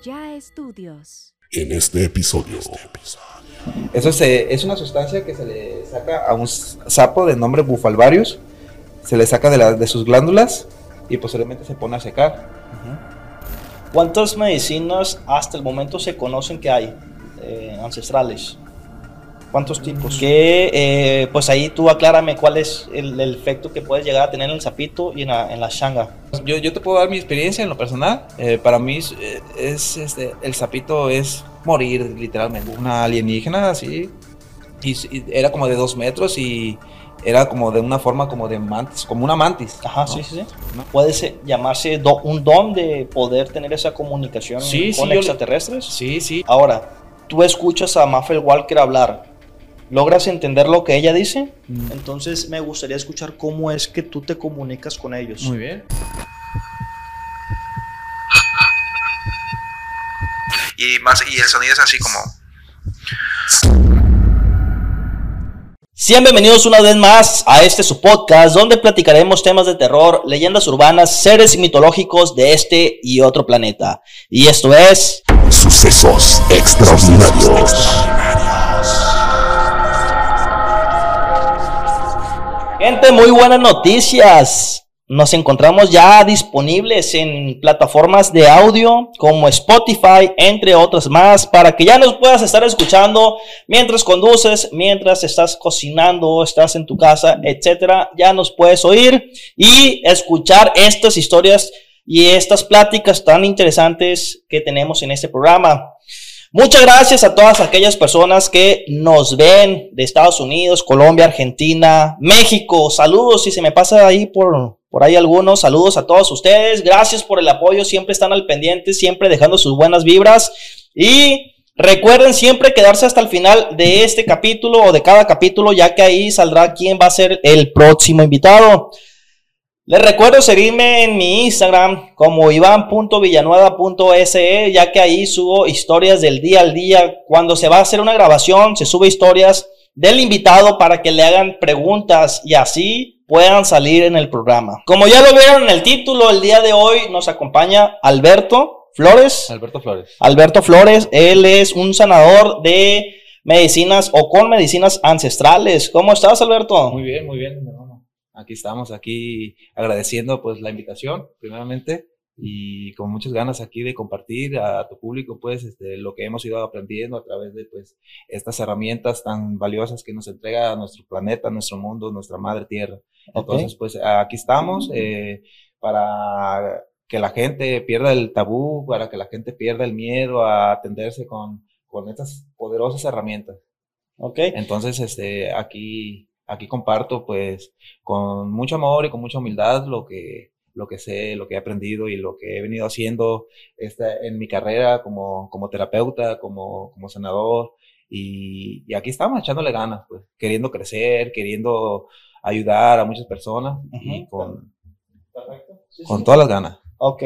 Allá estudios. En este episodio. Eso se- es una sustancia que se le saca a un sapo de nombre Bufalvarius. Se le saca de, la- de sus glándulas y posteriormente se pone a secar. ¿Cuántas medicinas hasta el momento se conocen que hay eh, ancestrales? ¿Cuántos tipos? Que, eh, pues ahí tú aclárame cuál es el, el efecto que puedes llegar a tener en el sapito y en la, en la shanga. Yo, yo te puedo dar mi experiencia en lo personal. Eh, para mí es, eh, es, este, el sapito es morir literalmente. Una alienígena así. Y, y era como de dos metros y era como de una forma como de mantis, como una mantis. Ajá, ¿no? sí, sí, sí. Puede ser- llamarse do- un don de poder tener esa comunicación Sí, sí, con yo le- extraterrestres. Sí, sí. Ahora, tú escuchas a Maffel Walker hablar, ¿logras entender lo que ella dice? Mm. Entonces me gustaría escuchar cómo es que tú te comunicas con ellos. Muy bien. y más y el sonido es así como Sean bienvenidos una vez más a este su podcast donde platicaremos temas de terror, leyendas urbanas, seres mitológicos de este y otro planeta. Y esto es... Sucesos extraordinarios. Gente, muy buenas noticias. Nos encontramos ya disponibles en plataformas de audio como Spotify, entre otras más, para que ya nos puedas estar escuchando mientras conduces, mientras estás cocinando, estás en tu casa, etcétera. Ya nos puedes oír y escuchar estas historias y estas pláticas tan interesantes que tenemos en este programa. Muchas gracias a todas aquellas personas que nos ven de Estados Unidos, Colombia, Argentina, México. Saludos si se me pasa ahí por, por ahí algunos. Saludos a todos ustedes. Gracias por el apoyo. Siempre están al pendiente, siempre dejando sus buenas vibras. Y recuerden siempre quedarse hasta el final de este capítulo o de cada capítulo, ya que ahí saldrá quién va a ser el próximo invitado. Les recuerdo seguirme en mi Instagram como iván.villanueva.se, ya que ahí subo historias del día al día. Cuando se va a hacer una grabación, se sube historias del invitado para que le hagan preguntas y así puedan salir en el programa. Como ya lo vieron en el título, el día de hoy nos acompaña Alberto Flores. Alberto Flores. Alberto Flores, él es un sanador de medicinas o con medicinas ancestrales. ¿Cómo estás, Alberto? Muy bien, muy bien. Aquí estamos, aquí agradeciendo pues la invitación, primeramente, y con muchas ganas aquí de compartir a tu público pues este, lo que hemos ido aprendiendo a través de pues estas herramientas tan valiosas que nos entrega nuestro planeta, nuestro mundo, nuestra madre tierra. Entonces pues aquí estamos eh, para que la gente pierda el tabú, para que la gente pierda el miedo a atenderse con, con estas poderosas herramientas. Ok. Entonces, este, aquí, aquí comparto, pues, con mucho amor y con mucha humildad lo que, lo que sé, lo que he aprendido y lo que he venido haciendo esta, en mi carrera como, como terapeuta, como, como sanador. Y, y aquí estamos echándole ganas, pues, queriendo crecer, queriendo ayudar a muchas personas y con, Perfecto. Sí, con sí. todas las ganas. Ok.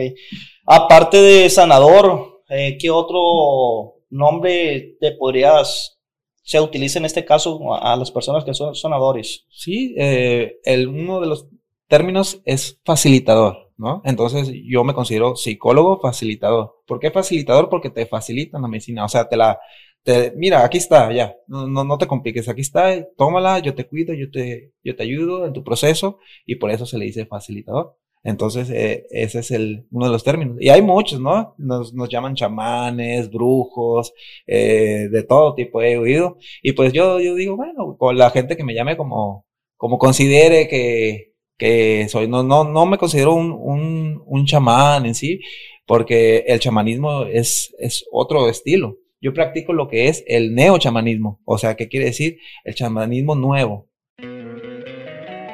Aparte de sanador, eh, ¿qué otro nombre te podrías, se utiliza en este caso a, las personas que son sanadores? Sí, eh, el, uno de los términos es facilitador, ¿no? Entonces yo me considero psicólogo facilitador. ¿Por qué facilitador? Porque te facilitan la medicina, o sea, te la, te, mira, aquí está, ya, no, no, no te compliques, aquí está, tómala, yo te cuido, yo te, yo te ayudo en tu proceso y por eso se le dice facilitador. Entonces, eh, ese es el, uno de los términos. Y hay muchos, ¿no? Nos, nos llaman chamanes, brujos, eh, de todo tipo he oído. Y pues yo, yo digo, bueno, con la gente que me llame como, como considere que, que soy, no, no, no me considero un, un, un chamán en sí, porque el chamanismo es, es otro estilo. Yo practico lo que es el neo-chamanismo. O sea, ¿qué quiere decir? El chamanismo nuevo.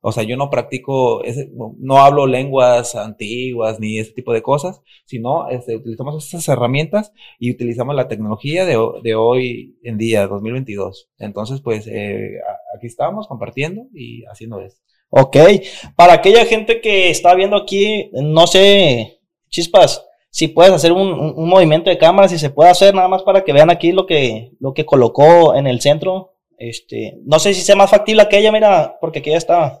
O sea, yo no practico, no, hablo lenguas antiguas ni ese tipo de cosas, sino este, utilizamos estas herramientas y utilizamos la tecnología de, de hoy en día, 2022. Entonces, pues eh, aquí estamos compartiendo y haciendo esto. Ok, para aquella gente que está viendo aquí, no sé, chispas, si puedes hacer un, un- movimiento de cámara, si se puede hacer nada más para que vean aquí lo que, lo que colocó en el centro. Este, no sé si sea más factible aquella, mira, porque aquella está.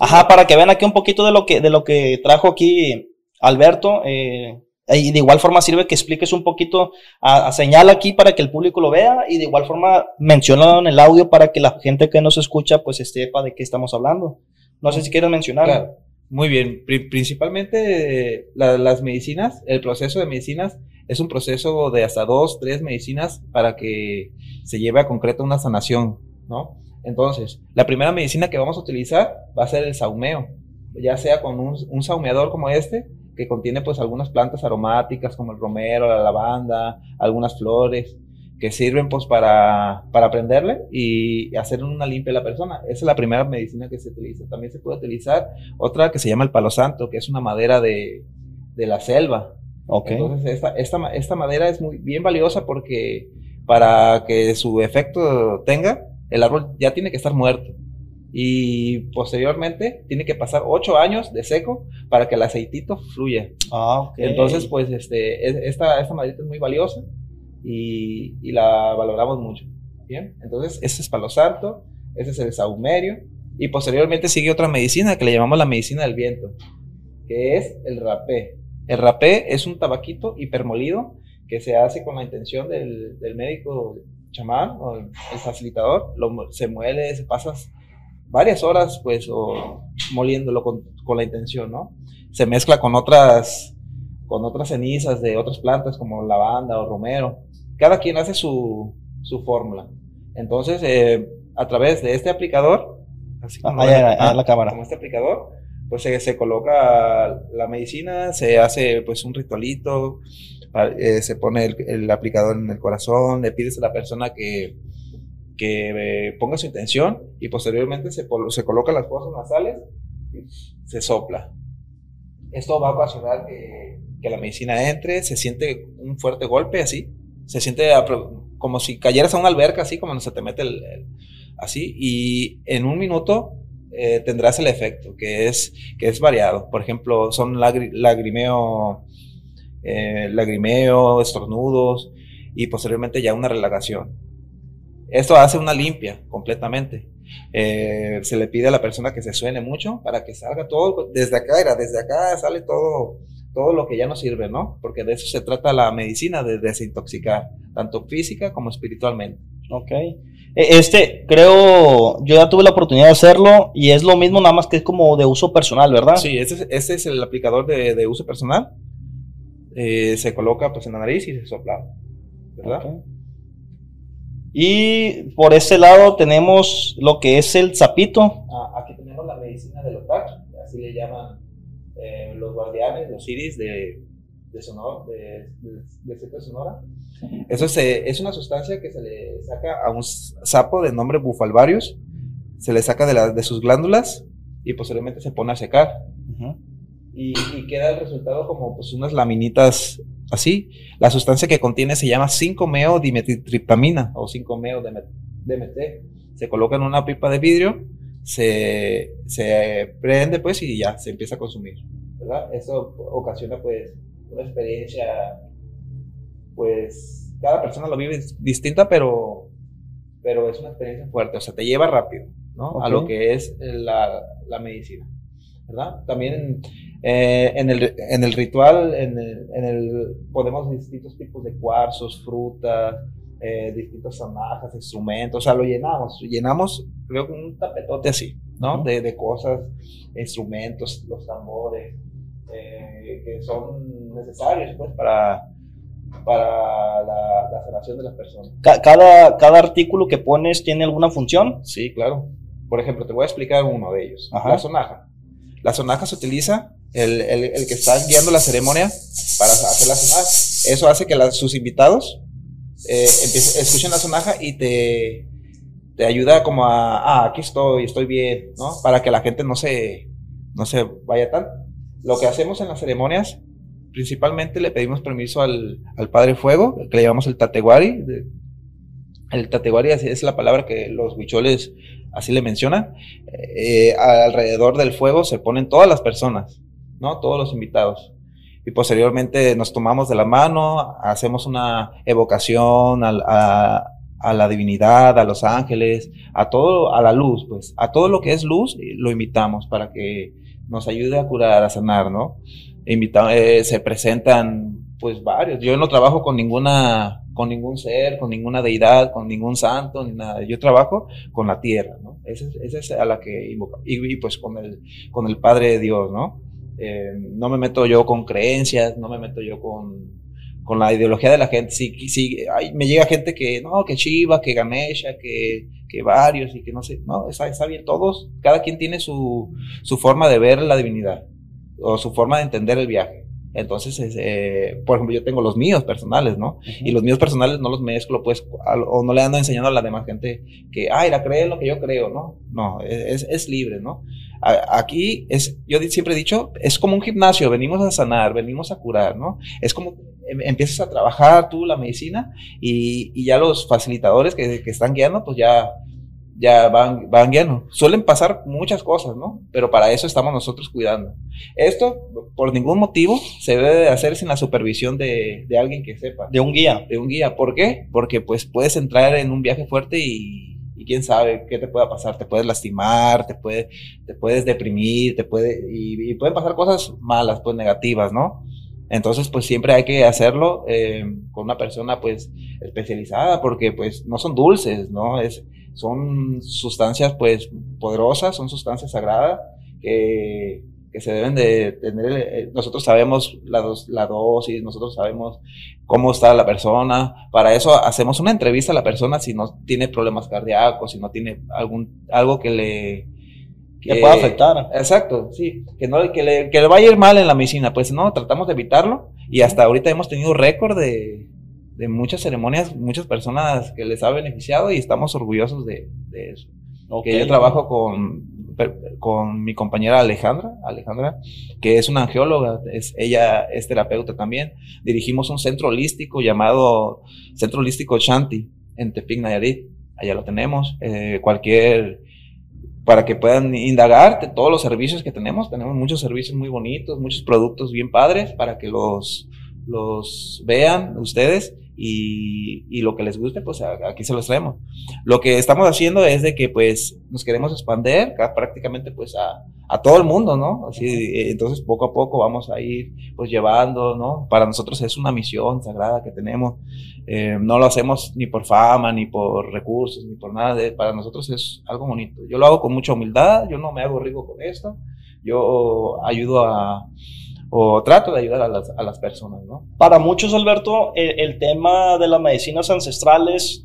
Ajá, para que vean aquí un poquito de lo que, de lo que trajo aquí Alberto. eh, y de igual forma sirve que expliques un poquito, a, a señala aquí para que el público lo vea y de igual forma mencionalo en el audio para que la gente que nos escucha pues sepa de qué estamos hablando. No sé si quieres mencionar. Claro, muy bien. Pri- principalmente eh, la- las medicinas, el proceso de medicinas es un proceso de hasta dos, tres medicinas para que se lleve a concreto una sanación, ¿no? Entonces, la primera medicina que vamos a utilizar va a ser el saumeo, ya sea con un, un saumeador como este, que contiene pues algunas plantas aromáticas como el romero, la lavanda, algunas flores, que sirven pues para, para prenderle y hacer una limpia a la persona. Esa es la primera medicina que se utiliza. También se puede utilizar otra que se llama el palo santo, que es una madera de, de la selva. Ok. Entonces, esta, esta madera es muy bien valiosa porque para que su efecto tenga, el árbol ya tiene que estar muerto. Y posteriormente tiene que pasar ocho años de seco para que el aceitito fluya. Ah, ok. Entonces, pues, este, es- esta, esta maderita es muy valiosa y, y la valoramos mucho. Bien, entonces, ese es palo santo, ese es el saumerio. Y posteriormente sigue otra medicina que le llamamos la medicina del viento, que es el rapé. El rapé es un tabaquito hipermolido que se hace con la intención del, del médico chamán o el, facilitador. Lo se muele, se pasa varias horas, pues, o moliéndolo con, con la intención, ¿no? Se mezcla con otras, con otras cenizas de otras plantas como lavanda o romero. Cada quien hace su, su fórmula. Entonces, eh, a través de este aplicador, así Ah, como ahí, ahí ah, la cámara. como este aplicador, pues se, se coloca la medicina, se hace pues un ritualito, eh, se pone el, el aplicador en el corazón, le pides a la persona que, que eh, ponga su intención y posteriormente se, se colocan las fosas nasales, se sopla. Esto va a ocasionar que, que la medicina entre, se siente un fuerte golpe así, se siente como si cayeras a una alberca así, como se te mete el, el- así, y en un minuto eh, tendrás el efecto, que es, que es variado. Por ejemplo, son lagri- lagrimeo, eh, lagrimeo, estornudos y posteriormente ya una relajación. Esto hace una limpia completamente. Eh, se le pide a la persona que se suene mucho para que salga todo desde acá, era desde acá sale todo, todo lo que ya no sirve, ¿no? Porque de eso se trata la medicina, de desintoxicar, tanto física como espiritualmente. Ok. E- Este, creo, yo ya tuve la oportunidad de hacerlo y es lo mismo, nada más que es como de uso personal, ¿verdad? Sí, ese es, ese es el aplicador de, de uso personal. Eh, se coloca pues en la nariz y se sopla, ¿verdad? Ok. Y por ese lado tenemos lo que es el zapito. Ah, aquí tenemos la medicina del otac, así le llaman eh, los guardianes, los iris de, de Sonora, de, de, de Sonora. Eso es, eh, es una sustancia que se le saca a un sapo de nombre Bufalvarius, se le saca de, la- de sus glándulas y posteriormente se pone a secar. Y, y queda el resultado como pues unas laminitas así. La sustancia que contiene se llama 5-meo dimetiltriptamina o 5-meo DMT. Se coloca en una pipa de vidrio, se, se prende pues y ya se empieza a consumir, ¿verdad? Eso ocasiona pues una experiencia, pues cada persona lo vive distinta, pero, pero es una experiencia fuerte, o sea, te lleva rápido, ¿no? A lo que es la, la medicina, ¿verdad? También eh, en, el, en el ritual, en el, en el, ponemos distintos tipos de cuarzos, frutas, eh, distintas sonajas, instrumentos, o sea, lo llenamos, llenamos, creo que un tapetote así, ¿no? De, de cosas, instrumentos, los tambores, eh, que son necesarios, pues, para, para la, la sanación de las personas. Ca- cada, cada artículo que pones tiene alguna función. Sí, claro. Por ejemplo, te voy a explicar uno de ellos. Ajá. La sonaja. La sonaja se utiliza, el, el- el que está guiando la ceremonia, para hacer la sonaja. Eso hace que sus invitados eh, escuchen la sonaja y te, te ayuda como a, ah, aquí estoy, estoy bien, ¿no? Para que la gente no se, no se vaya tan. Lo que hacemos en las ceremonias, principalmente le pedimos permiso al, al Padre Fuego, que le llamamos el Tateguari. El Tateguari es la palabra que los huicholes así le mencionan. Eh, alrededor del fuego se ponen todas las personas, ¿no? Todos los invitados. Y posteriormente nos tomamos de la mano, hacemos una evocación a la divinidad, a los ángeles, a todo, a la luz, pues, a todo lo que es luz, eh, lo invitamos para que nos ayude a curar, a sanar, ¿no? Invita- eh, se presentan, pues, varios. Yo no trabajo con ninguna, con ningún ser, con ninguna deidad, con ningún santo, ni nada. Yo trabajo con la tierra, ¿no? Esa es, esa es a la que invoco. Y, pues con el, con el Padre de Dios, ¿no? Eh, no me meto yo con creencias, no me meto yo con, con la ideología de la gente. Sí, sí, ay, me llega gente que, no, que Shiva, que Ganesha, que, que varios y que no sé, no, está, está bien, todos, cada quien tiene su, su forma de ver la divinidad o su forma de entender el viaje. Entonces, es, eh, por ejemplo, yo tengo los míos personales, ¿no? Y los míos personales no los mezclo, pues, o no le ando enseñando a la demás gente que, ay, la cree lo que yo creo, ¿no? No, es, es libre, ¿no? A- Aquí es, yo siempre he dicho, es como un gimnasio, venimos a sanar, venimos a curar, ¿no? Es como em- empiezas a trabajar tú la medicina y, y ya los facilitadores que, que están guiando, pues ya, ya van, van guiando. Suelen pasar muchas cosas, ¿no? Pero para eso estamos nosotros cuidando. Esto, por ningún motivo, se debe de hacer sin la supervisión de, de alguien que sepa De un guía. de un guía. ¿Por qué? Porque pues puedes entrar en un viaje fuerte y, y quién sabe qué te pueda pasar. Te puedes lastimar, te, puede, te puedes deprimir, te puede, y, y pueden pasar cosas malas, pues negativas, ¿no? Entonces, pues siempre hay que hacerlo eh, con una persona pues especializada porque pues no son dulces, ¿no? Es, son sustancias pues poderosas, son sustancias sagradas que, que se deben de tener. eh, Nosotros sabemos la, dos, la dosis, nosotros sabemos cómo está la persona. Para eso hacemos una entrevista a la persona si no tiene problemas cardíacos, si no tiene algún algo que le Que pueda afectar. Exacto, sí, que no que le, que le vaya a ir mal en la medicina, pues no, tratamos de evitarlo y hasta ahorita hemos tenido récord de, de muchas ceremonias, muchas personas que les ha beneficiado y estamos orgullosos de, de eso. Ok. Que yo trabajo con, con mi compañera Alejandra, Alejandra, que es una angióloga, es, ella es terapeuta también. Dirigimos un centro holístico llamado Centro Holístico Shanti en Tepic, Nayarit. Allá lo tenemos. Eh, cualquier, para que puedan indagar de todos los servicios que tenemos. Tenemos muchos servicios muy bonitos, muchos productos bien padres para que los, los vean ustedes y, y lo que les guste, pues aquí se los traemos. Lo que estamos haciendo es de que pues nos queremos expander ca- prácticamente pues a, a todo el mundo, ¿no? Así, eh, entonces poco a poco vamos a ir pues llevando, ¿no? Para nosotros es una misión sagrada que tenemos. Eh, no lo hacemos ni por fama, ni por recursos, ni por nada. De, para nosotros es algo bonito. Yo lo hago con mucha humildad, yo no me hago rico con esto. Yo ayudo a, o trato de ayudar a las, a las personas, ¿no? Para muchos, Alberto, el, tema de las medicinas ancestrales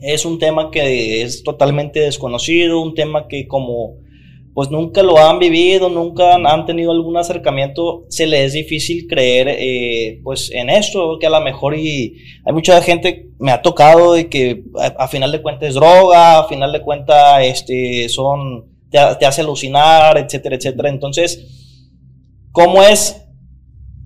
es un tema que es totalmente desconocido, un tema que como pues nunca lo han vivido, nunca han, tenido algún acercamiento, se les es difícil creer eh, pues en esto, que a lo mejor y hay mucha gente, me ha tocado de que a, a final de cuentas es droga, a final de cuentas este, son, te, te hace alucinar, etcétera, etcétera. Entonces, ¿cómo es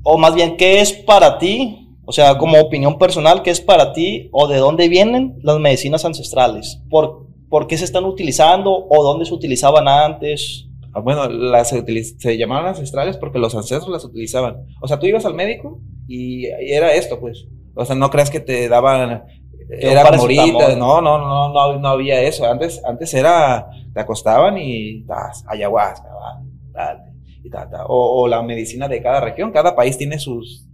o más bien, ¿qué es para ti? O sea, como opinión personal, ¿qué es para ti o de dónde vienen las medicinas ancestrales? ¿Por, por qué se están utilizando o dónde se utilizaban antes? Ah, Bueno, las se, se llamaban ancestrales porque los ancestros las utilizaban. O sea, tú ibas al médico y, era esto, pues. O sea, no creas que te daban. Era un morita. No, no, no, no, no había eso. Antes, antes era. Te acostaban y. Tas, ayahuasca, va, dale, y ta, ta. O, o la medicina de cada región. Cada país tiene sus,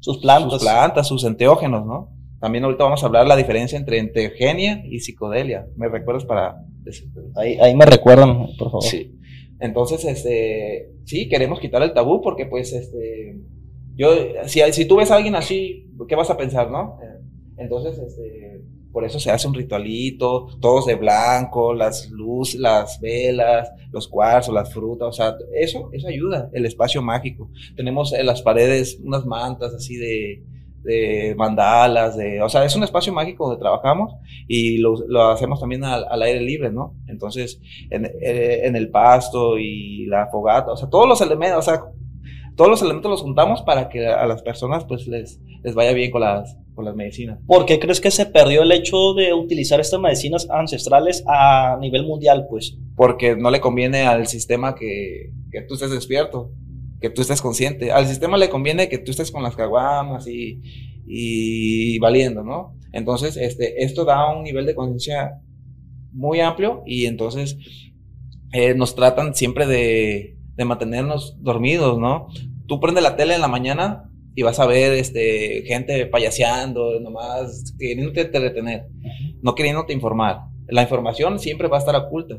Sus plantas. sus plantas, sus enteógenos, ¿no? También ahorita vamos a hablar la diferencia entre enteogenia y psicodelia. ¿Me recuerdas para? Ahí, ahí me recuerdan, por favor. Sí. Entonces, este, sí, queremos quitar el tabú porque, pues, este, yo, si, si tú ves a alguien así, ¿qué vas a pensar, no? Eh, Entonces, este, por eso se hace un ritualito, todos de blanco, las luces, las velas, los cuarzos, las frutas, o sea, eso, eso ayuda, el espacio mágico. Tenemos en las paredes unas mantas así de, de mandalas, de, o sea, es un espacio mágico donde trabajamos y lo, lo hacemos también al, al aire libre, ¿no? Entonces, en, eh, en el pasto y la fogata, o sea, todos los elementos, o sea, todos los elementos los juntamos para que a las personas pues les, les vaya bien con las, con las medicinas. ¿Por qué crees que se perdió el hecho de utilizar estas medicinas ancestrales a nivel mundial, pues? Porque no le conviene al sistema que, que tú estés despierto, que tú estés consciente. Al sistema le conviene que tú estés con las caguamas y, y valiendo, ¿no? Entonces, este, esto da un nivel de conciencia muy amplio y entonces eh, nos tratan siempre de, de mantenernos dormidos, ¿no? Tú prendes la tele en la mañana y vas a ver este, gente payaseando, nomás queriéndote entretener, no queriéndote informar. La información siempre va a estar oculta.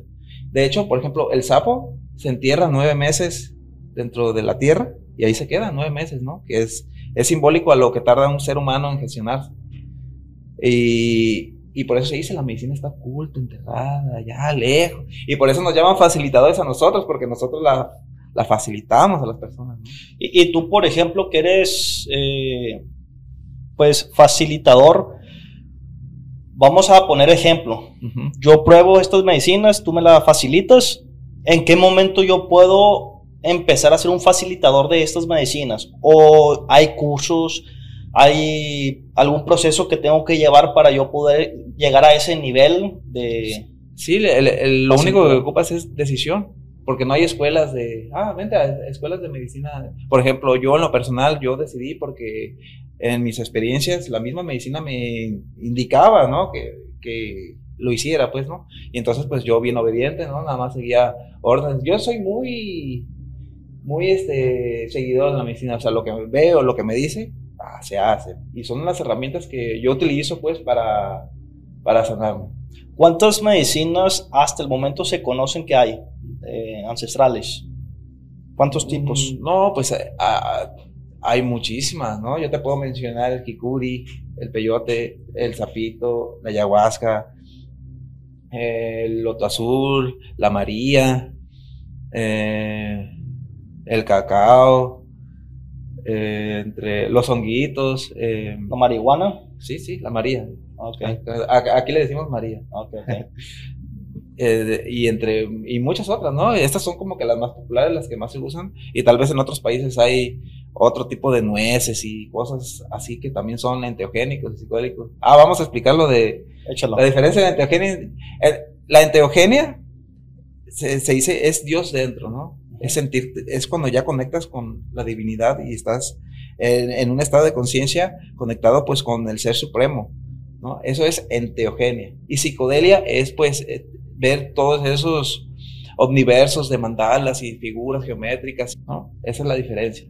De hecho, por ejemplo, el sapo se entierra nueve meses dentro de la tierra y ahí se queda nueve meses, ¿no? Que es, es simbólico a lo que tarda un ser humano en gestionarse. Y, y por eso se dice la medicina está oculta, enterrada, ya lejos. Y por eso nos llaman facilitadores a nosotros, porque nosotros la, la facilitamos a las personas. ¿no? Y, y tú, por ejemplo, que eres, eh, pues, facilitador, vamos a poner ejemplo. Ujú. Yo pruebo estas medicinas, tú me las facilitas. ¿En qué momento yo puedo empezar a ser un facilitador de estas medicinas? ¿O hay cursos, hay algún proceso que tengo que llevar para yo poder llegar a ese nivel de... Sí, el- el- el- lo único que ocupas es decisión, porque no hay escuelas de, ah, vente a escuelas de medicina. Por ejemplo, yo en lo personal, yo decidí porque en mis experiencias la misma medicina me indicaba, ¿no? Que, que lo hiciera, pues, ¿no? Y entonces, pues yo bien obediente, ¿no? Nada más seguía órdenes. Yo soy muy, muy, este, seguidor de la medicina, o sea, lo que veo, lo que me dice, ah, se hace. Y son las herramientas que yo utilizo, pues, para, para sanarme. ¿Cuántas medicinas hasta el momento se conocen que hay eh, ancestrales? ¿Cuántos tipos? Mm, No, pues eh, ah, hay muchísimas, ¿no? Yo te puedo mencionar el kikuri, el peyote, el sapito, la ayahuasca, el loto azul, la maría, eh, el cacao, eh, entre los honguitos, eh, ¿La marihuana? sí, sí, la maría. Ok, A- Aquí le decimos maría. Eh, y entre y muchas otras, ¿no? Estas son como que las más populares, las que más se usan y tal vez en otros países hay otro tipo de nueces y cosas así que también son enteogénicos y psicodélicos. Ah, vamos a explicar lo de Échalo. la diferencia de enteogenia. La enteogenia se, se dice es Dios dentro, ¿no? Es sentir, es cuando ya conectas con la divinidad y estás en, en un estado de conciencia conectado pues con el ser supremo, ¿no? Eso es enteogenia. Y psicodelia es pues eh, ver todos esos omniversos de mandalas y figuras geométricas, ¿no? Esa es la diferencia.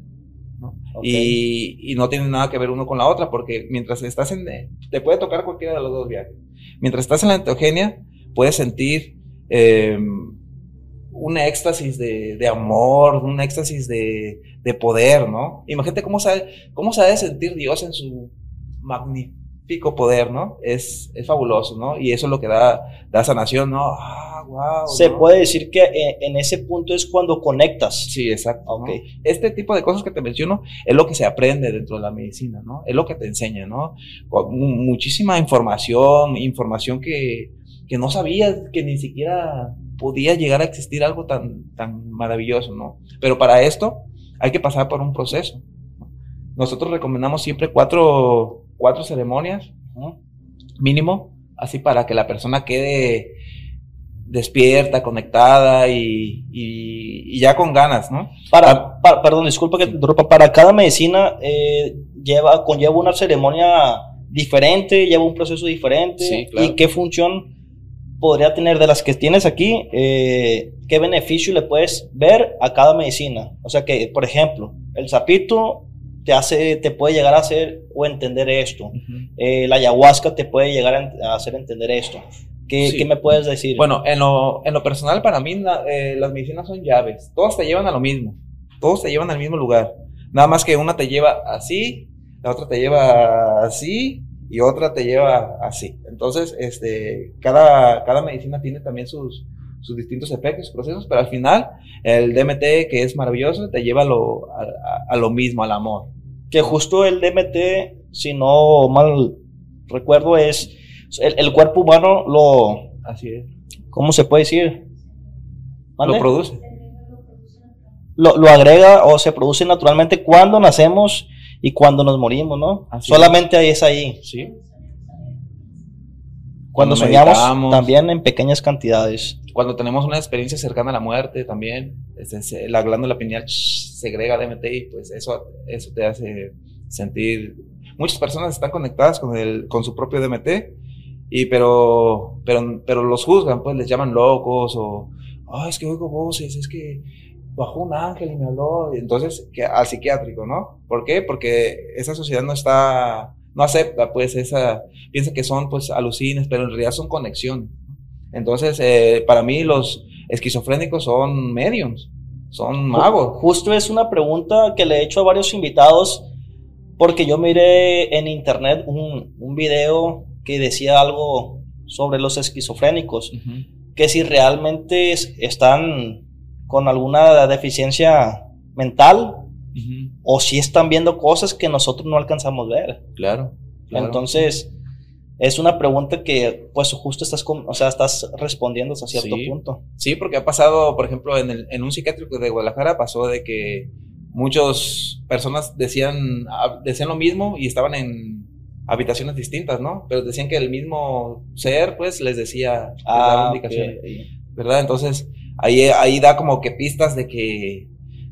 Y, y no tiene nada que ver uno con la otra, porque mientras estás en, te puede tocar cualquiera de los dos viajes. Mientras estás en la enteogenia, puedes sentir eh, un éxtasis de, de amor, un éxtasis de, de poder, ¿no? Imagínate cómo sabe, cómo sabe sentir Dios en su magnífico poder, ¿no? Es, es fabuloso, ¿no? Y eso es lo que da, da sanación, ¿no? Ah, wow. Se ¿no? puede decir que eh, en ese punto es cuando conectas. Sí, exacto. Ok. ¿no? Este tipo de cosas que te menciono es lo que se aprende dentro de la medicina, ¿no? Es lo que te enseña, ¿no? Muchísima información, información que, que no sabías que ni siquiera podía llegar a existir algo tan, tan maravilloso, ¿no? Pero para esto hay que pasar por un proceso. ¿no? Nosotros recomendamos siempre cuatro, cuatro ceremonias, ¿no? mínimo, así para que la persona quede despierta, conectada y, y- y ya con ganas, ¿no? Para, para- perdón, disculpa que te interrumpa. Para cada medicina eh, lleva, conlleva una ceremonia diferente, lleva un proceso diferente. Sí, claro. ¿Y qué función podría tener de las que tienes aquí? eh, ¿Qué beneficio le puedes ver a cada medicina? O sea que, por ejemplo, el sapito te hace, te puede llegar a hacer o entender esto. Eh, la ayahuasca te puede llegar a, hacer entender esto. ¿Qué, Sí. qué me puedes decir? Bueno, en lo, en lo personal, para mí, eh, las medicinas son llaves. Todas te llevan a lo mismo. Todos te llevan al mismo lugar. Nada más que una te lleva así, la otra te lleva así y otra te lleva así. Entonces, este, cada, cada medicina tiene también sus, sus distintos efectos, procesos, pero al final, el DMT, que es maravilloso, te lleva a lo, a, a- a lo mismo, al amor. que justo el DMT, si no mal recuerdo, es el, el cuerpo humano lo, Así es. ¿cómo se puede decir? ¿Mande? Lo produce. Lo, lo agrega o se produce naturalmente cuando nacemos y cuando nos morimos, ¿no? Así Solamente ahí es ahí. Sí. Cuando, Cuando soñamos también en pequeñas cantidades. Cuando tenemos una experiencia cercana a la muerte también, este, la glándula pineal segrega DMT y pues eso, eso te hace sentir... Muchas personas están conectadas con, el, con su propio DMT, y, pero, pero, pero los juzgan, pues les llaman locos o, "Ay, es que oigo voces, es que bajó un ángel y me habló. Y Entonces, que, al psiquiátrico, ¿no? ¿Por qué? Porque esa sociedad no está, no acepta, pues, esa, piensa que son, pues, alucines, pero en realidad son conexiones. Entonces, eh, para mí los esquizofrénicos son mediums, son magos. Justo es una pregunta que le he hecho a varios invitados porque yo miré en internet un, un video que decía algo sobre los esquizofrénicos, que si realmente es- están con alguna deficiencia mental o si están viendo cosas que nosotros no alcanzamos a ver. Claro, claro. Entonces, es una pregunta que pues justo estás, con- o sea, estás respondiendo hasta cierto Sí. punto. Sí, porque ha pasado, por ejemplo, en, el- en un psiquiátrico de Guadalajara pasó de que muchas personas decían, ah, decían lo mismo y estaban en habitaciones distintas, ¿no? Pero decían que el mismo ser, pues, les decía, les daba Ah, indicaciones, ¿verdad? Entonces, ahí, ahí da como que pistas de que...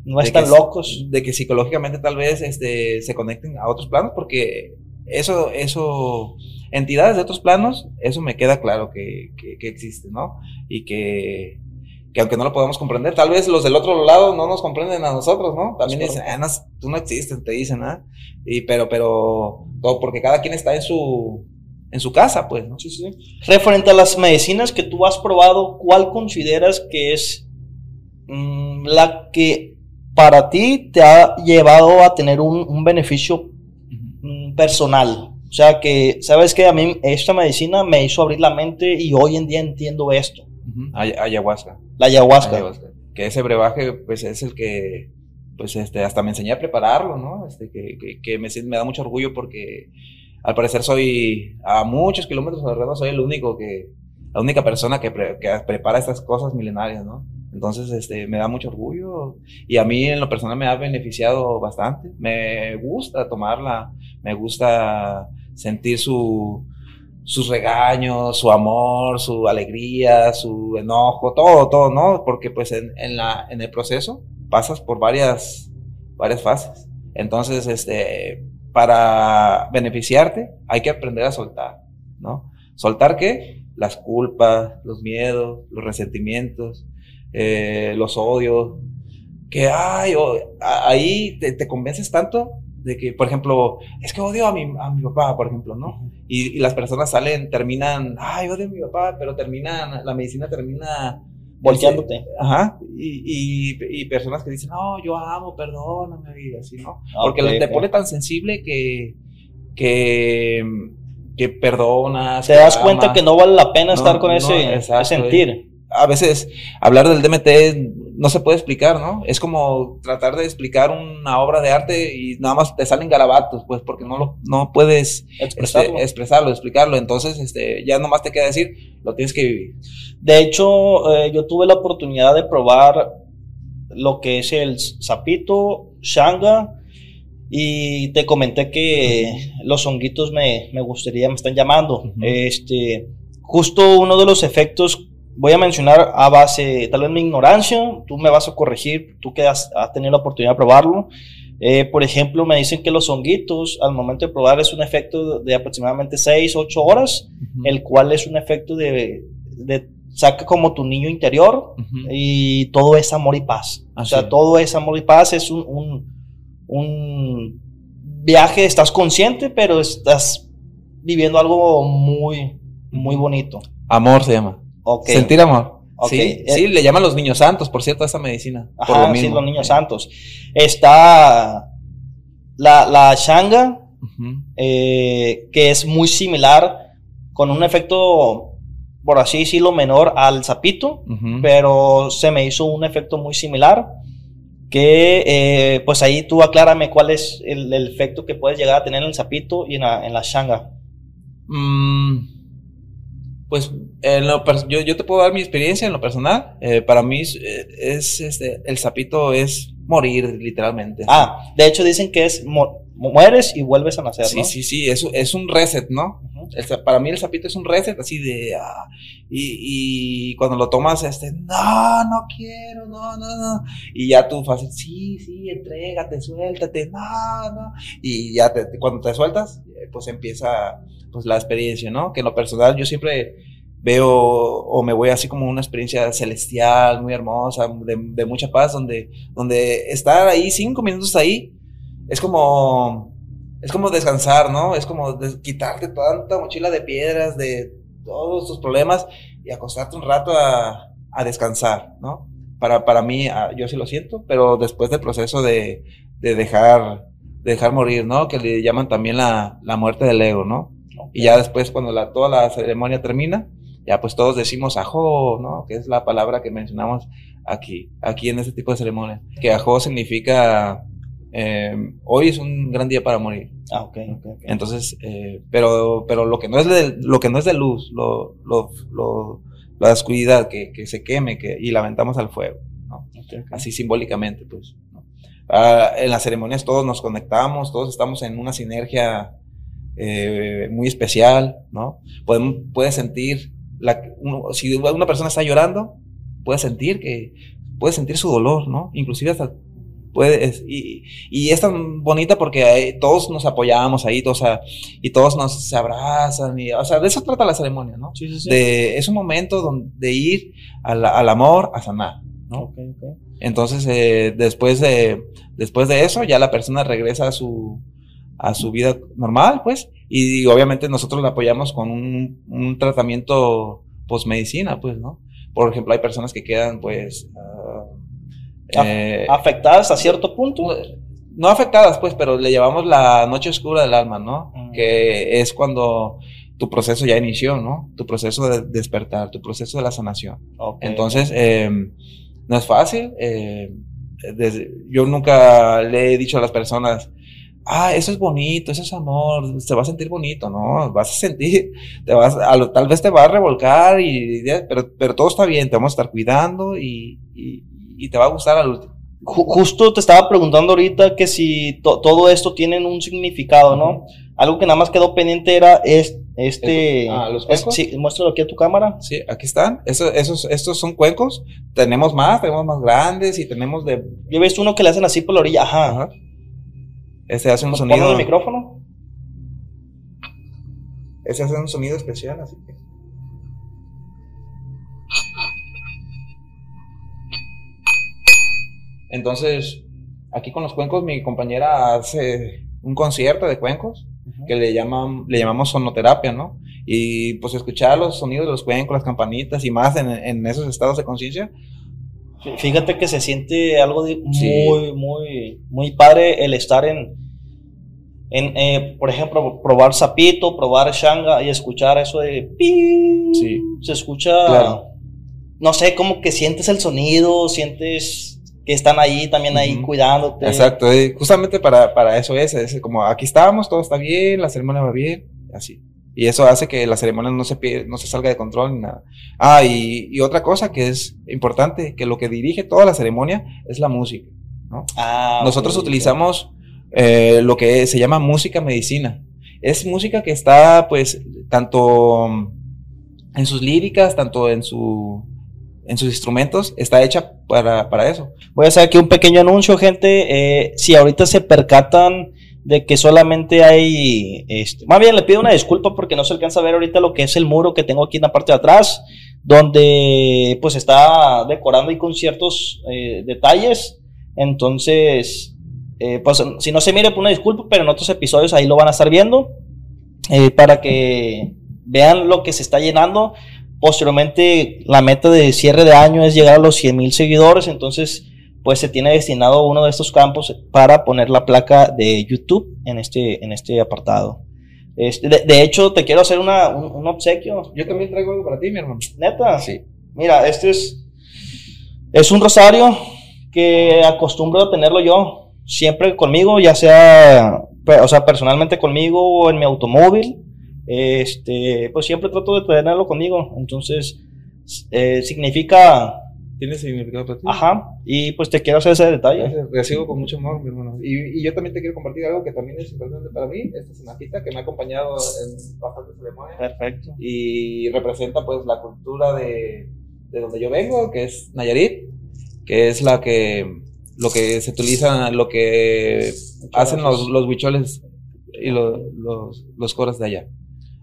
No de están que- locos. De que psicológicamente tal vez este, se conecten a otros planos, porque eso, eso, entidades de otros planos, eso me queda claro que, que, que existe, ¿no? Y que, que aunque no lo podamos comprender, tal vez los del otro lado no nos comprenden a nosotros, ¿no? También dicen, ah, no, tú no existes, te dicen, ¿ah? Y, pero, pero, todo porque cada quien está en su, en su casa, pues, ¿no? Referente a las medicinas que tú has probado, ¿cuál consideras que es mm, la que para ti te ha llevado a tener un, un beneficio mm, personal? O sea, que, ¿sabes que A mí esta medicina me hizo abrir la mente y hoy en día entiendo esto. Ay- Ayahuasca. La ayahuasca. Ayahuasca. Que ese brebaje, pues es el que, pues este, hasta me enseñé a prepararlo, ¿no? Este, que, que, que me, me da mucho orgullo porque al parecer soy, a muchos kilómetros alrededor, soy el único que, la única persona que, pre- que prepara estas cosas milenarias, ¿no? Entonces, este, me da mucho orgullo y a mí en lo personal me ha beneficiado bastante. Me gusta tomarla, me gusta sentir su, sus regaños, su amor, su alegría, su enojo, todo, todo, ¿no? Porque pues en la, en el proceso pasas por varias, varias fases. Entonces, este, para beneficiarte hay que aprender a soltar, ¿no? ¿Soltar qué? Las culpas, los miedos, los resentimientos, eh, los odios, que ay, o- a- ahí te, te convences tanto de que, por ejemplo, es que odio a mi, a mi papá, por ejemplo, ¿no? Y, y las personas salen, terminan, ay, odio a mi papá, pero terminan, la medicina termina Volteándote. Ajá. Y, y, y personas que dicen, no, yo amo, perdóname, y así, ¿no? Porque Ok, te pone tan sensible que, que, que perdonas. Te que das cuenta que no vale la pena No, estar con no, ese, exacto, ese sentir. A veces hablar del DMT no se puede explicar, ¿no? Es como tratar de explicar una obra de arte y nada más te salen garabatos, pues, porque no lo no puedes este, Expresarlo. explicarlo. Entonces, este, ya nomás te queda decir, lo tienes que vivir. De hecho, eh, yo tuve la oportunidad de probar lo que es el sapito, shanga, y te comenté que los honguitos me, me gustaría, me están llamando. Este, justo uno de los efectos, voy a mencionar a base, tal vez mi ignorancia, tú me vas a corregir, tú que has, has tenido la oportunidad de probarlo. Eh, por ejemplo, me dicen que los honguitos, al momento de probar, es un efecto de aproximadamente 6, 8 horas el cual es un efecto de, de saca como tu niño interior y todo es amor y paz. O sea, todo es amor y paz, es un, un, un viaje, estás consciente, pero estás viviendo algo muy, muy bonito. Amor se llama. Sentir amor. Sí, Eh, sí, le llaman los niños santos, por cierto, a esa medicina. por Ajá, sí, los niños santos. Está la, la shanga, eh, que es muy similar, con un efecto, por así decirlo, menor al sapito. Ujú. pero se me hizo un efecto muy similar. Que eh, pues ahí tú aclárame cuál es el, el efecto que puedes llegar a tener en el sapito y en la, en la shanga. Mm, pues en lo yo, yo te puedo dar mi experiencia en lo personal. Eh, para mí es, eh, es, este, el sapito es morir, literalmente. Ah, de hecho dicen que es mu- mueres y vuelves a nacer, sí, ¿no? sí, sí, es, es un reset, ¿no? El para mí el sapito es un reset así de... ah, y, y cuando lo tomas, este, no, no quiero, no, no, no. Y ya tú fácil, sí, sí, entrégate, suéltate, no, no. Y ya te- cuando te sueltas, eh, pues empieza pues la experiencia, ¿no? Que en lo personal yo siempre veo o me voy así como una experiencia celestial, muy hermosa, de, de mucha paz, donde, donde estar ahí cinco minutos ahí es como es como descansar, ¿no? Es como quitarte tanta mochila de piedras, de todos tus problemas y acostarte un rato a, a descansar, ¿no? Para, para mí, ah, yo sí lo siento, pero después del proceso de, de dejar, de dejar morir, ¿no? Que le llaman también la, la muerte del ego, ¿no? Y ya después, cuando la, toda la ceremonia termina, ya pues todos decimos ajo, ¿no? Que es la palabra que mencionamos aquí, aquí en este tipo de ceremonias. Que ajo significa, eh, hoy es un gran día para morir. Ah, ok, ok, ok. Entonces, eh, pero, pero lo que no es de, lo que no es de luz, lo, lo, lo- la oscuridad, que, que se queme que, y la aventamos al fuego, ¿no? Ok, ok. Así simbólicamente, pues. ¿no? Ah, en las ceremonias todos nos conectamos, todos estamos en una sinergia eh, muy especial, ¿no? Podemos, puedes sentir, la, uno- si una persona está llorando, puedes sentir que, puedes sentir su dolor, ¿no? Inclusive hasta puedes, y, y es tan bonita porque ahí todos nos apoyamos ahí, todos, y todos nos se abrazan, y, o sea, de eso trata la ceremonia, ¿no? Sí, sí, sí. De, es un momento donde, de ir al, al amor, a sanar, ¿no? Ok, ok. Entonces, eh, después, de, después de eso, ya la persona regresa a su, a su vida normal, pues, y, obviamente nosotros la apoyamos con un, un tratamiento post-medicina, pues, ¿no? Por ejemplo, hay personas que quedan, pues, eh, Afectadas a cierto punto. no afectadas, pues, pero le llamamos la noche oscura del alma, ¿no? Mm. Que es cuando tu proceso ya inició, ¿no? Tu proceso de despertar, tu proceso de la sanación. Entonces, eh, no es fácil. eh, desde- yo nunca le he dicho a las personas, ah, eso es bonito, eso es amor, se va a sentir bonito, ¿no? Vas a sentir, te vas, a lo- tal vez te va a revolcar, y, pero, pero todo está bien, te vamos a estar cuidando y, y- y te va a gustar al último. Ju- justo te estaba preguntando ahorita que si to- todo esto tiene un significado, ¿no? Algo que nada más quedó pendiente era es- este... Ah, ¿los es- cuencos? sí, muéstralo aquí a tu cámara. Sí, aquí están. Eso- esos, estos son cuencos. Tenemos más, tenemos más grandes y tenemos de. Yo he visto uno que le hacen así por la orilla. Ajá. Ajá. Este hace un sonido. el micrófono. Este hace un sonido especial, así que. Entonces, aquí con los cuencos, mi compañera hace un concierto de cuencos que le llaman, le llamamos sonoterapia, ¿no? Y pues escuchar los sonidos de los cuencos, las campanitas y más en, en esos estados de conciencia, Fíjate que se siente algo de Sí. muy, muy, muy padre el estar en, en eh, por ejemplo, probar sapito, probar shanga y escuchar eso de pi. Sí. Se escucha, Claro. no sé, como que sientes el sonido, sientes que están ahí, también ahí cuidándote. Exacto, justamente para, para eso es, es como aquí estamos, todo está bien, la ceremonia va bien, así. Y eso hace que la ceremonia no se, pie- no se salga de control ni nada. Ah, y, y otra cosa que es importante, que lo que dirige toda la ceremonia es la música. ¿no? Ah, Nosotros ok. utilizamos eh, lo que se llama música medicina. Es música que está, pues, tanto en sus líricas, tanto en, su, en sus instrumentos, está hecha para, para eso. Voy a hacer aquí un pequeño anuncio, gente. Eh, si ahorita se percatan de que solamente hay, este, más bien le pido una disculpa porque no se alcanza a ver ahorita lo que es el muro que tengo aquí en la parte de atrás, donde pues está decorando y con ciertos eh, detalles. Entonces, eh, pues si no se mire, pues una disculpa, pero en otros episodios ahí lo van a estar viendo eh, para que vean lo que se está llenando. Posteriormente, la meta de cierre de año es llegar a los 100 mil seguidores, entonces pues se tiene destinado uno de estos campos para poner la placa de YouTube en este, en este apartado. Este, de, de hecho, te quiero hacer una, un, un obsequio. Yo también traigo algo para ti, mi hermano. Neta. Sí. Mira, este es, es un rosario que acostumbro a tenerlo yo siempre conmigo, ya sea, o sea, personalmente conmigo o en mi automóvil. Este, pues siempre trato de tenerlo conmigo. Entonces, eh, significa, ¿Tiene significado para ti? ajá, y pues te quiero hacer ese detalle. Recibo con mucho amor, mi hermano. Y, y yo también te quiero compartir algo que también es importante para mí. Esta cenajita que me ha acompañado en bastantes ceremonias. Perfecto. Y representa pues la cultura de, de donde yo vengo, que es Nayarit, que es la que lo que se utiliza, lo que hacen los, los huicholes y lo- los, los coros de allá.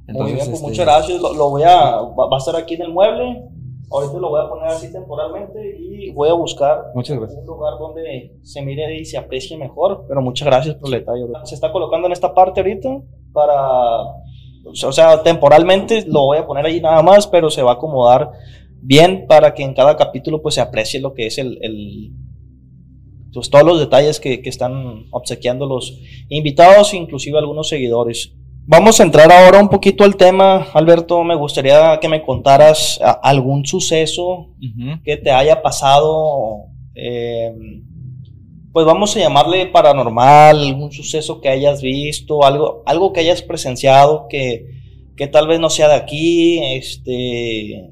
Muy bien, pues este, muchas gracias. Lo, lo voy a, va, va a estar aquí en el mueble. Ahorita lo voy a poner así temporalmente y voy a buscar Muchas gracias. un lugar donde se mire y se aprecie mejor. Pero muchas gracias por el detalle. bro. Se está colocando en esta parte ahorita para, o sea, temporalmente lo voy a poner ahí nada más, pero se va a acomodar bien para que en cada capítulo pues se aprecie lo que es el, el pues todos los detalles que, que están obsequiando los invitados, inclusive algunos seguidores. Vamos a entrar ahora un poquito al tema, Alberto. Me gustaría que me contaras algún suceso que te haya pasado, eh, pues vamos a llamarle paranormal, algún suceso que hayas visto, algo, algo que hayas presenciado que, que tal vez no sea de aquí, este,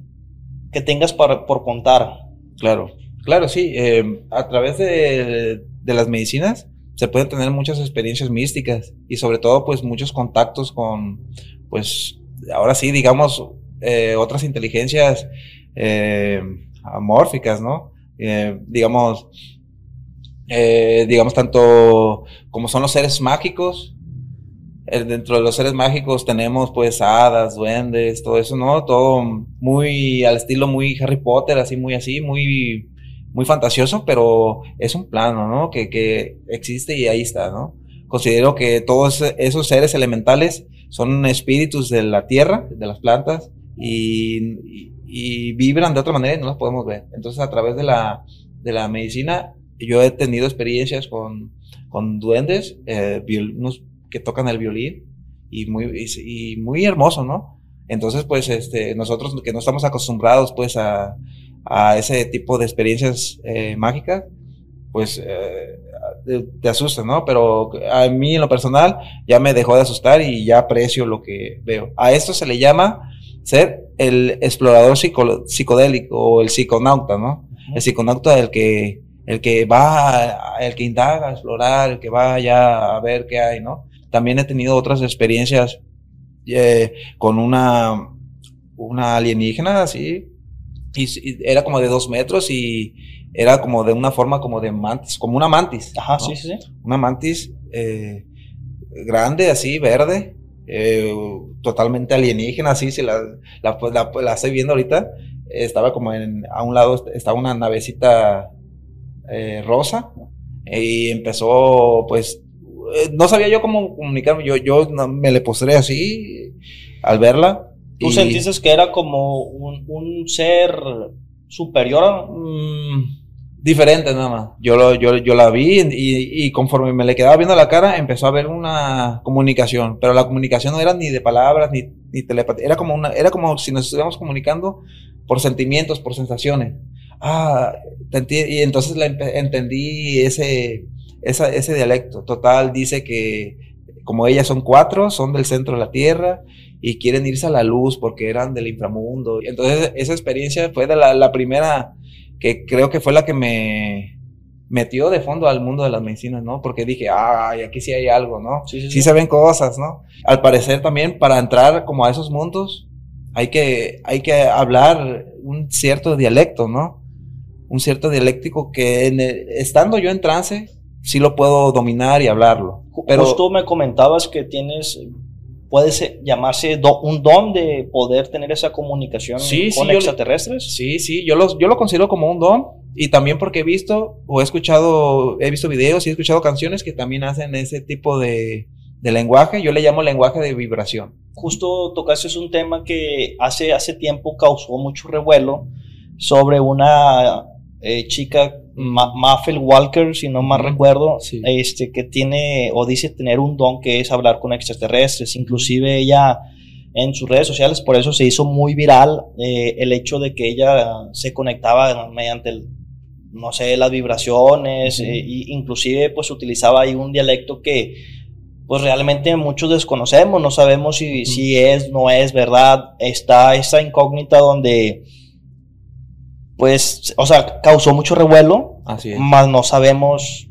que tengas para- por contar. Claro, claro, sí. eh, a través de, de las medicinas se pueden tener muchas experiencias místicas y sobre todo pues muchos contactos con, pues ahora sí, digamos, eh, otras inteligencias eh, amórficas, ¿no? Eh, digamos, eh, digamos tanto como son los seres mágicos. dentro de los seres mágicos tenemos pues hadas, duendes, todo eso, ¿no? Todo muy al estilo muy Harry Potter, así, muy así, muy, muy fantasioso, pero es un plano, ¿no? Que, que existe y ahí está, ¿no? Considero que todos esos seres elementales son espíritus de la tierra, de las plantas, y, y- y vibran de otra manera y no las podemos ver. Entonces, a través de la, de la medicina, yo he tenido experiencias con, con duendes, eh, unos que tocan el violín, y muy, y, y muy hermoso, ¿no? Entonces, pues, este, nosotros que no estamos acostumbrados, pues, a, a ese tipo de experiencias eh, mágicas, pues, eh, te, te asusta, ¿no? Pero a mí, en lo personal, ya me dejó de asustar y ya aprecio lo que veo. A esto se le llama ser el explorador psico- psicodélico o el psiconauta, ¿no? El psiconauta el que, el que va, el que indaga, a explorar, el que va allá a ver qué hay, ¿no? También he tenido otras experiencias eh, con una, una alienígena así, y, era como de dos metros y era como de una forma como de mantis, como una mantis. Ajá, ¿no? sí, sí, sí. Una mantis eh, grande, así, verde, eh, totalmente alienígena, así, si la, la, la, la estoy viendo ahorita, estaba como en, a un lado, estaba una navecita eh, rosa, y empezó, pues, no sabía yo cómo comunicarme, yo, yo me le postré así al verla. ¿Tú y- sentiste que era como un, un ser superior? Mm, diferente nada más. Yo, lo- yo, yo la vi y, y conforme me le quedaba viendo la cara, empezó a haber una comunicación, pero la comunicación no era ni de palabras ni, ni telepatía, era como, una, era como si nos estuviéramos comunicando por sentimientos, por sensaciones. Ah, y entonces la entendí ese, esa- ese dialecto. Total, dice que como ellas son cuatro, son del centro de la Tierra y quieren irse a la luz porque eran del inframundo. Entonces esa experiencia fue de la, la primera que creo que fue la que me metió de fondo al mundo de las medicinas, ¿no? Porque dije, ay, aquí sí hay algo, ¿no? Sí, sí, Sí sí. se ven cosas, ¿no? Al parecer también para entrar como a esos mundos hay que, hay que hablar un cierto dialecto, ¿no? Un cierto dialéctico que en el- estando yo en trance sí lo puedo dominar y hablarlo. Pero Justo me comentabas que tienes, puede ser- llamarse do- un don de poder tener esa comunicación Sí, sí, con yo le- extraterrestres. Sí, sí, yo, los, yo lo considero como un don y también porque he visto o he escuchado, he visto videos y he escuchado canciones que también hacen ese tipo de, de lenguaje, yo le llamo lenguaje de vibración. Justo tocaste un tema que hace, hace tiempo causó mucho revuelo sobre una eh, chica, Ma Maffel Walker, si no mal recuerdo, sí. este, que tiene o dice tener un don que es hablar con extraterrestres. Inclusive ella en sus redes sociales, por eso se hizo muy viral eh, el hecho de que ella se conectaba mediante, el, no sé, las vibraciones, eh, y inclusive pues utilizaba ahí un dialecto que pues realmente muchos desconocemos, no sabemos si, Ujú. si es, no es, ¿verdad? Está esa incógnita donde, pues, o sea, causó mucho revuelo, Así es. mas no sabemos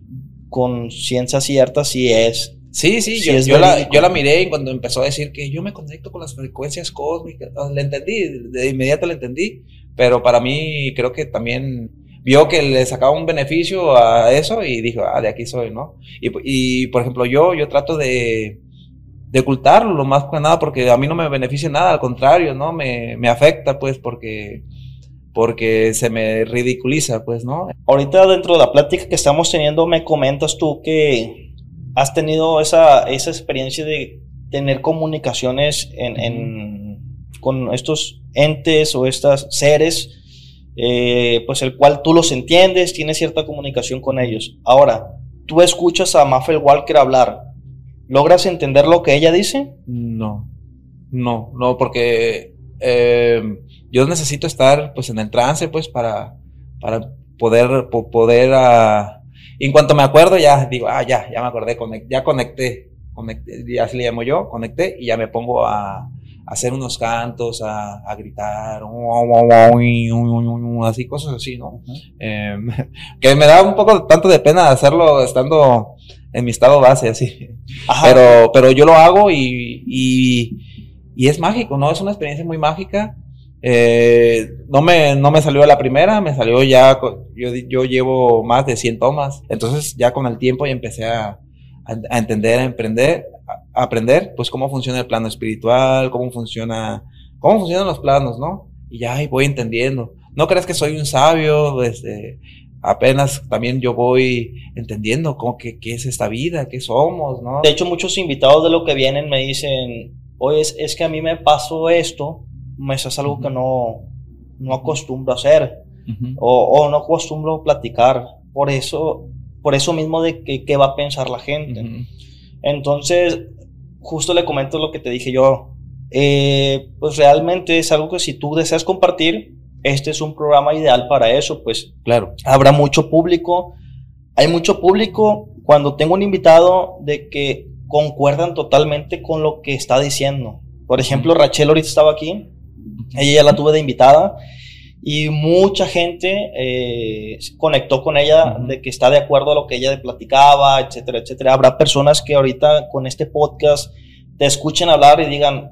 con ciencia cierta si es. Sí, sí, Sí, yo, yo la, yo la miré y cuando empezó a decir que yo me conecto con las frecuencias cósmicas, le entendí, de inmediato le entendí, pero para mí creo que también vio que le sacaba un beneficio a eso y dijo, ah, de aquí soy, ¿no? Y, y, por ejemplo, yo, yo trato de, de ocultarlo lo más que nada porque a mí no me beneficia nada, al contrario, ¿no? Me, me afecta, pues, porque, porque se me ridiculiza, pues, ¿no? Ahorita dentro de la plática que estamos teniendo me comentas tú que has tenido esa, esa experiencia de tener comunicaciones en, con estos entes o estos seres, eh, pues el cual tú los entiendes, tienes cierta comunicación con ellos. Ahora, tú escuchas a Maffel Walker hablar, ¿logras entender lo que ella dice? No, no, no, porque eh, yo necesito estar pues en el trance pues para, para poder, po- poder, y en cuanto me acuerdo ya digo, ah, ya, ya me acordé, ya conecté, conecté, y así le llamo yo, conecté y ya me pongo a, a hacer unos cantos, a, a gritar, así, cosas así, ¿no? Eh, que me da un poco tanto de pena hacerlo estando en mi estado base, así. Ajá. Pero, pero yo lo hago y, y, y es mágico, ¿no? Es una experiencia muy mágica. Eh, no, me, no me salió la primera, me salió ya, yo, yo llevo más de 100 tomas, entonces ya con el tiempo ya empecé a, a, entender, a emprender, a, aprender, pues cómo funciona el plano espiritual, cómo funciona, cómo funcionan los planos, ¿no? Y ya voy entendiendo. No crees que soy un sabio, este, apenas también yo voy entendiendo cómo que, qué es esta vida, qué somos, ¿no? De hecho, muchos invitados de lo que vienen me dicen, oye, es, es que a mí me pasó esto, me es algo que no, no acostumbro a hacer o, o no acostumbro a platicar. Por eso, por eso mismo de que, qué va a pensar la gente. Entonces, justo le comento lo que te dije yo. Eh, pues realmente es algo que si tú deseas compartir, este es un programa ideal para eso, pues Claro. habrá mucho público. Hay mucho público cuando tengo un invitado de que concuerdan totalmente con lo que está diciendo. Por ejemplo, Rachel ahorita estaba aquí, ella ya la tuve de invitada y mucha gente eh, conectó con ella de que está de acuerdo a lo que ella platicaba, etcétera, etcétera. Habrá personas que ahorita con este podcast te escuchen hablar y digan,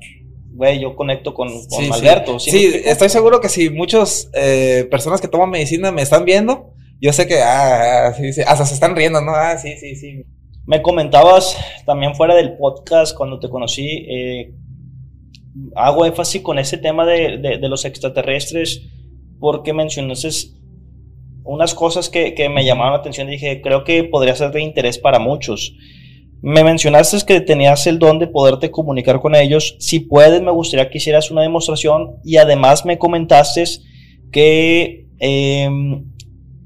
güey, yo conecto con, con Sí. Alberto. ¿sí Sí, estoy seguro que si muchas eh, personas que toman medicina me están viendo, yo sé que, ah, ah, sí, sí, hasta se están riendo, ¿no? Ah, sí, sí, sí. Me comentabas también fuera del podcast cuando te conocí, eh, hago énfasis con ese tema de, de- de los extraterrestres porque mencionaste unas cosas que, que me llamaron la atención y dije, creo que podría ser de interés para muchos. Me mencionaste que tenías el don de poderte comunicar con ellos. Si puedes, me gustaría que hicieras una demostración y además me comentaste que em,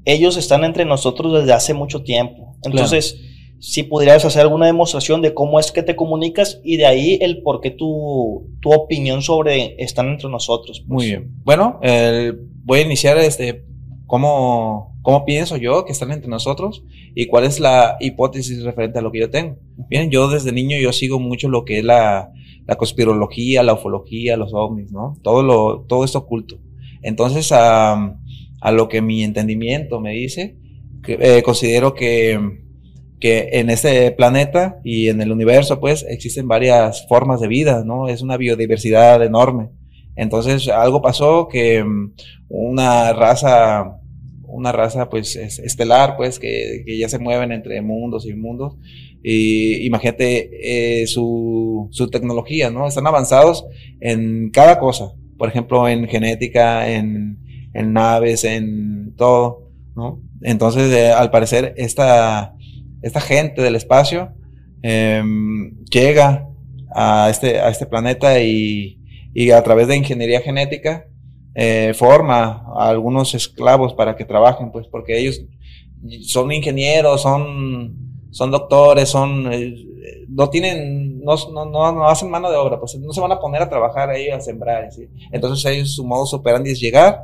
ellos están entre nosotros desde hace mucho tiempo. Entonces, si pudieras hacer alguna demostración de cómo es que te comunicas y de ahí el por qué tu, tu opinión sobre están entre nosotros. pues. Muy bien. Bueno, el- voy a iniciar este, cómo, cómo pienso yo que están entre nosotros y cuál es la hipótesis referente a lo que yo tengo. Bien, yo desde niño yo sigo mucho lo que es la, la conspirología, la ufología, los ovnis, ¿no? Todo, lo, todo esto oculto. Entonces, a, a lo que mi entendimiento me dice, que, eh, considero que, que en este planeta y en el universo, pues, existen varias formas de vida, ¿no? Es una biodiversidad enorme. Entonces, algo pasó que mm, una raza, una raza, pues, es- estelar, pues, que, que ya se mueven entre mundos y mundos. Y imagínate eh, su, su tecnología, ¿no? Están avanzados en cada cosa. Por ejemplo, en genética, en, en naves, en todo, ¿no? Entonces, eh, al parecer, esta, esta gente del espacio em, llega a este, a este planeta y, y a través de ingeniería genética eh, forma a algunos esclavos para que trabajen, pues, porque ellos son ingenieros, son, son doctores, son, eh, no tienen, no, no, no, hacen mano de obra, pues no se van a poner a trabajar ahí a sembrar. Entonces ellos, su modo operandi es llegar,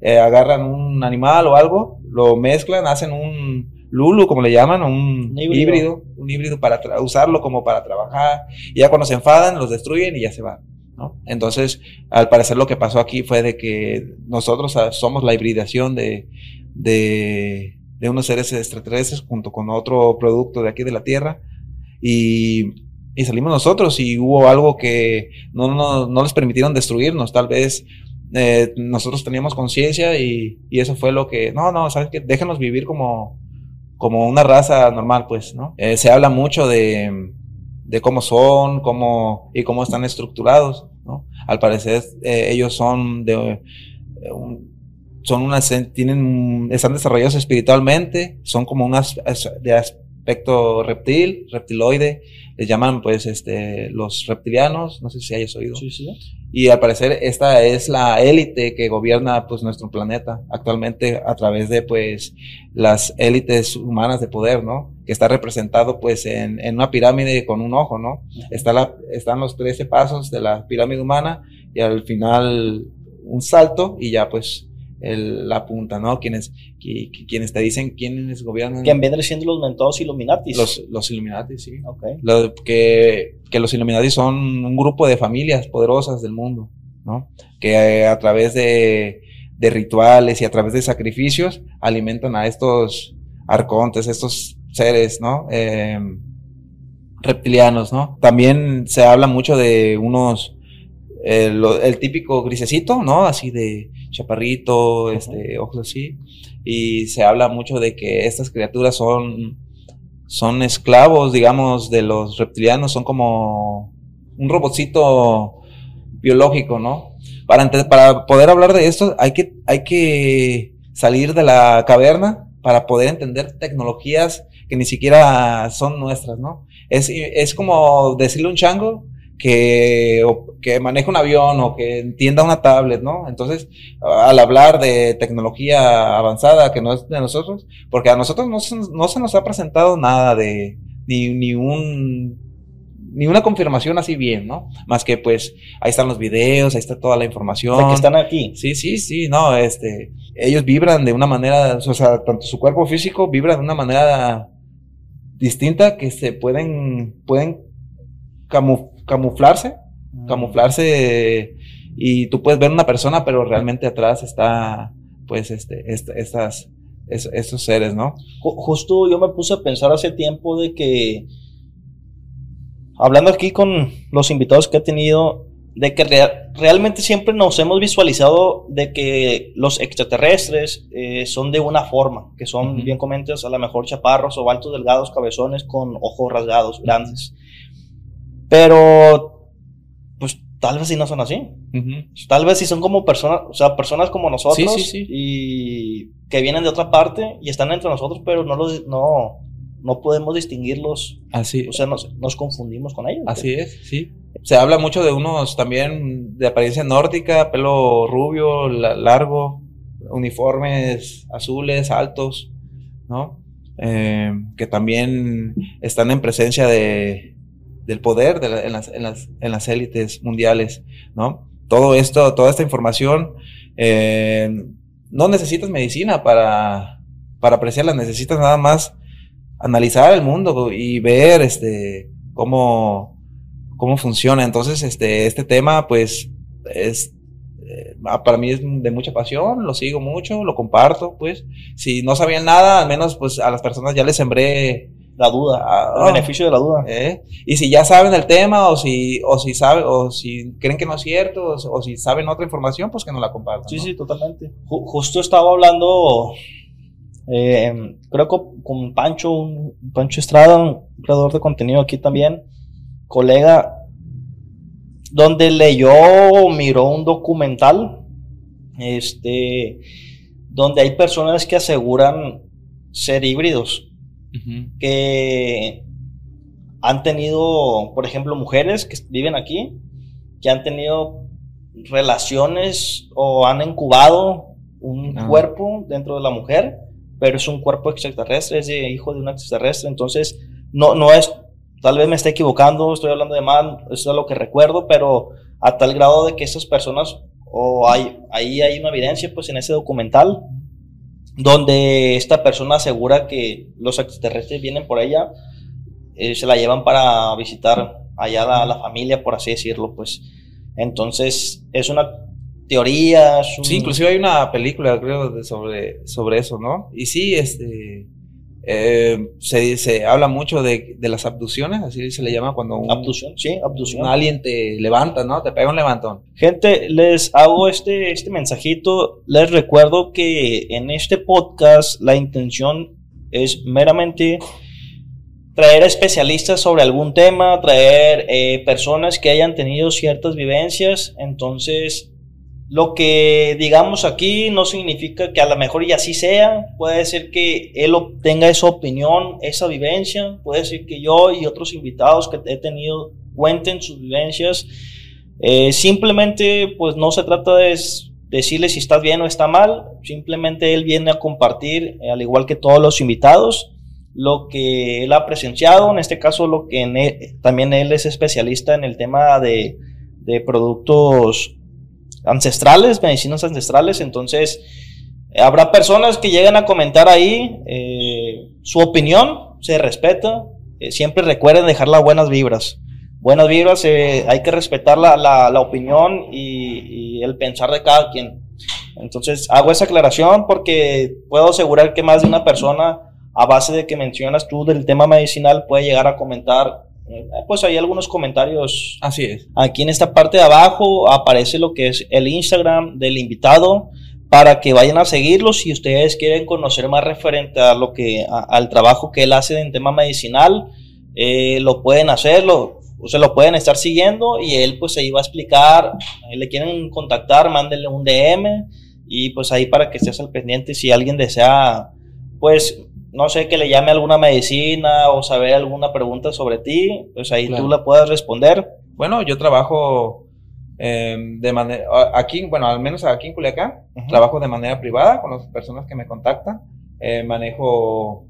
eh, agarran un animal o algo, lo mezclan, hacen un lulu, como le llaman, un Híbrido. híbrido, un híbrido para usarlo como para trabajar, y ya cuando se enfadan, los destruyen y ya se van. ¿no? Entonces, al parecer lo que pasó aquí fue de que nosotros ah, somos la hibridación de, de, de unos seres extraterrestres junto con otro producto de aquí de la Tierra y, y salimos nosotros y hubo algo que no, no, no les permitieron destruirnos, tal vez eh, nosotros teníamos conciencia y, y eso fue lo que, no, no, sabes que déjanos vivir como, como una raza normal, pues, ¿no? Eh, se habla mucho de, de cómo son, cómo y cómo están estructurados, ¿no? Al parecer eh, ellos son de eh, un- son unas tienen están desarrollados espiritualmente, son como unas as- de aspecto reptil, reptiloide, les llaman pues este los reptilianos, no sé si hayas oído. Sí, sí. Y al parecer esta es la élite que gobierna pues nuestro planeta actualmente a través de pues las élites humanas de poder, ¿no? Que está representado pues en, en una pirámide con un ojo, ¿no? Está la, están los 13 pasos de la pirámide humana y al final un salto y ya pues el- la punta, ¿no? Quienes, qui- qui- quienes te dicen quiénes gobiernan Que vendrían siendo los mentados Illuminatis. los, los Illuminati, sí. Ok. Lo- que, que los Illuminati son un grupo de familias poderosas del mundo, ¿no? Que eh, a través de, de rituales y a través de sacrificios alimentan a estos arcontes, estos seres, ¿no? Eh, reptilianos, ¿no? También se habla mucho de unos, el típico grisecito, ¿no? Así de chaparrito, este, ojos así. Y se habla mucho de que estas criaturas son, son esclavos, digamos, de los reptilianos, son como un robotcito biológico, ¿no? Para, para poder hablar de esto hay que, hay que salir de la caverna para poder entender tecnologías que ni siquiera son nuestras, ¿no? Es, es como decirle a un chango que, o- que maneja un avión o que entienda una tablet, ¿no? Entonces, al hablar de tecnología avanzada que no es de nosotros, porque a nosotros no se, no se nos ha presentado nada de, ni, ni un, ni una confirmación así bien, ¿no? Más que pues, ahí están los videos, ahí está toda la información. De que están aquí. Sí, sí, sí, no, este, ellos vibran de una manera, o sea, tanto su cuerpo físico vibra de una manera distinta que se pueden, pueden camu- camuflarse, camuflarse y tú puedes ver una persona, pero realmente atrás está, pues, este, est- estas, es- estos seres, ¿no? Ju- Justo yo me puse a pensar hace tiempo de que, hablando aquí con los invitados que he tenido, de que rea- realmente siempre nos hemos visualizado de que los extraterrestres eh, son de una forma, que son, bien comentas, a lo mejor chaparros o altos, delgados, cabezones, con ojos rasgados, grandes. Pero, pues tal vez sí no son así. Tal vez si son como personas, o sea, personas como nosotros Sí, sí, sí. y que vienen de otra parte y están entre nosotros, pero no los no, no podemos distinguirlos, Así, o sea, nos, nos confundimos con ellos. así es, sí. Se habla mucho de unos también de apariencia nórdica, pelo rubio, la- largo, uniformes azules, altos, ¿no? Eh, que también están en presencia de, del poder en, las, élites mundiales, ¿no? Todo esto, toda esta información, eh, no necesitas medicina para, apreciarla, necesitas nada más analizar el mundo y ver este, cómo, funciona. Entonces, este, este tema, pues, es, eh, para mí es de mucha pasión, lo sigo mucho, lo comparto, pues. Si no sabían nada, al menos, pues, a las personas ya les sembré La duda, Ah, el beneficio de la duda. ¿eh? Y si ya saben el tema, o si, o si sabe, o si creen que no es cierto, o, si- o si saben otra información, pues que nos la compartan. Sí, ¿no? sí, totalmente. Ju- justo estaba hablando, eh, creo que con Pancho, un- Pancho Estrada, un creador de contenido aquí también, colega, donde leyó o miró un documental, este, donde hay personas que aseguran ser híbridos, Que han tenido, por ejemplo, mujeres que viven aquí, que han tenido relaciones o han incubado un Ah. cuerpo dentro de la mujer, pero es un cuerpo extraterrestre, es de hijo de un extraterrestre, entonces no, no es, tal vez me esté equivocando, estoy hablando de mal, eso es lo que recuerdo, pero a tal grado de que esas personas, o hay, ahí hay una evidencia pues en ese documental, donde esta persona asegura que los extraterrestres vienen por ella, eh, se la llevan para visitar allá la, la familia, por así decirlo, pues. Entonces, es una teoría. Sí, inclusive hay una película, creo, de- sobre, sobre eso, ¿no? Y sí, este, eh, se, se habla mucho de, de las abducciones, así se le llama cuando un, Abducción, sí, abducción. un alien te levanta, ¿no? Te pega un levantón. Gente, les hago este, este mensajito. Les recuerdo que en este podcast la intención es meramente traer especialistas sobre algún tema, traer eh, personas que hayan tenido ciertas vivencias. Entonces, lo que digamos aquí no significa que a lo mejor y así sea. Puede ser que él obtenga esa opinión, esa vivencia. Puede ser que yo y otros invitados que he tenido cuenten sus vivencias. Eh, simplemente, pues no se trata de decirle si estás bien o está mal. Simplemente él viene a compartir, eh, al igual que todos los invitados, lo que él ha presenciado. En este caso, lo que en él- también él es especialista en el tema de, de productos ancestrales, medicinas ancestrales. Entonces, habrá personas que lleguen a comentar ahí eh, su opinión, se respeta. Eh, siempre recuerden dejar las buenas vibras. Buenas vibras, eh, hay que respetar la, la- la opinión y, y el pensar de cada quien. Entonces, hago esa aclaración porque puedo asegurar que más de una persona, a base de que mencionas tú del tema medicinal, puede llegar a comentar. Eh, Pues hay algunos comentarios Así es. Aquí en esta parte de abajo aparece lo que es el Instagram del invitado para que vayan a seguirlo si ustedes quieren conocer más referente a lo que a- al trabajo que él hace en tema medicinal eh, lo pueden hacerlo o se lo pueden estar siguiendo y él pues ahí va a explicar eh, le quieren contactar mándenle un DM y pues ahí para que estés al pendiente si alguien desea pues no sé que le llame alguna medicina o saber alguna pregunta sobre ti pues ahí Claro. tú la puedas responder Bueno, yo trabajo eh, de manera, aquí, bueno, al menos aquí en Culiacán, trabajo de manera privada con las personas que me contactan. Eh, manejo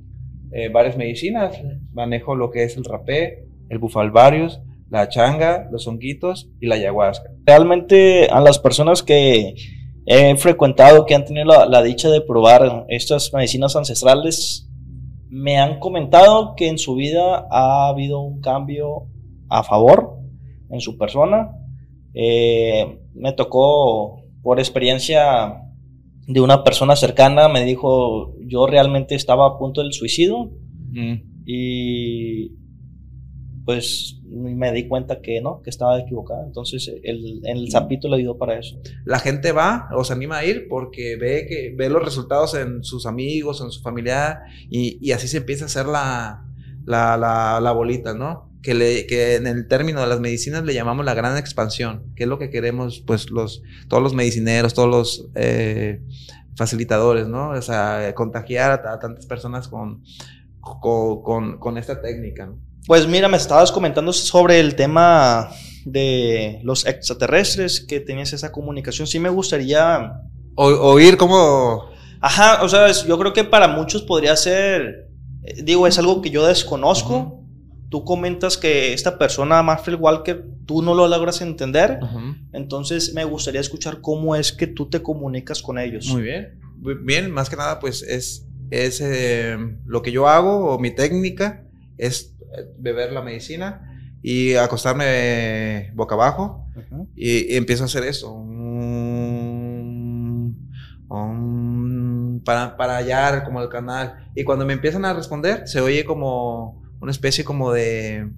eh, varias medicinas, manejo lo que es el rapé, el bufalvarius, la changa, los honguitos y la ayahuasca. realmente a las personas que he frecuentado, que han tenido la, la dicha de probar estas medicinas ancestrales, me han comentado que en su vida ha habido un cambio a favor en su persona. Eh, me tocó por experiencia de una persona cercana, me dijo, yo realmente estaba a punto del suicidio Mm. y pues me di cuenta que no, que estaba equivocada. Entonces el, el zapito le ayudó para eso. La gente va o se anima a ir porque ve que ve los resultados en sus amigos, en su familiar, y, y así se empieza a hacer la, la, la, la bolita, ¿no? Que, le, que en el término de las medicinas le llamamos la gran expansión, que es lo que queremos, pues, los, todos los medicineros, todos los eh, facilitadores, ¿no? O sea, contagiar a, a tantas personas con, con, con, con esta técnica, ¿no? Pues mira, me estabas comentando sobre el tema de los extraterrestres, que tenías esa comunicación. Sí me gustaría... O, oír cómo... Ajá, o sea, yo creo que para muchos podría ser, eh, digo, es algo que yo desconozco. Tú comentas que esta persona, Marfil Walker, tú no lo logras entender. Entonces me gustaría escuchar cómo es que tú te comunicas con ellos. Muy bien. Bien, más que nada, pues es, es eh, lo que yo hago o mi técnica es beber la medicina y acostarme boca abajo y, y empiezo a hacer eso. Para, para hallar como el canal. Y cuando me empiezan a responder, se oye como una especie como de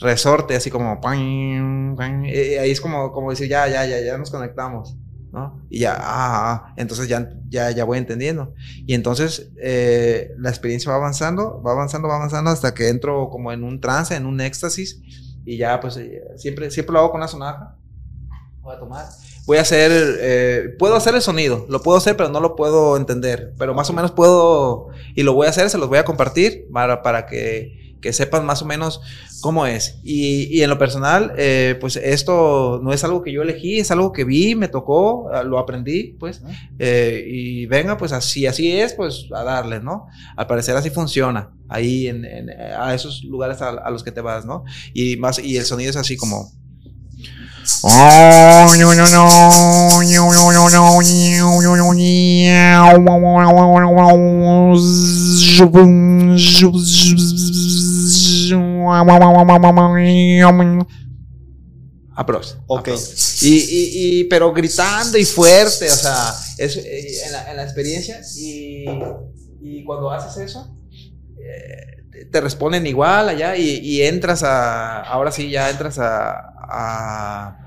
resorte, así como... pan, pan, y ahí es como, como decir, ya, ya, ya, ya nos conectamos. ¿No? Y ya, ah, ah, entonces ya, ya, ya voy entendiendo. Y entonces eh, la experiencia va avanzando, va avanzando, va avanzando hasta que entro como en un trance, en un éxtasis. Y ya, pues eh, siempre, siempre lo hago con una sonaja. Voy a tomar. Voy a hacer, eh, puedo hacer el sonido, lo puedo hacer, pero no lo puedo entender. Pero más o menos puedo, y lo voy a hacer, se los voy a compartir para, para que, que sepan más o menos cómo es. Y, y en lo personal, eh, pues esto no es algo que yo elegí, es algo que vi, me tocó, ah, lo aprendí, pues. eh, y venga, pues así, así es, pues a darle, ¿no? Al parecer así funciona, ahí en, en- a esos lugares a, a los que te vas, ¿no? Y más, y el sonido es así como... Aprox. Ok. Y, y, y- pero gritando y fuerte, o sea, es, eh, en, la, en la experiencia. Y, y cuando haces eso, eh, te- responden igual allá y, y entras a. Ahora sí, ya entras a. a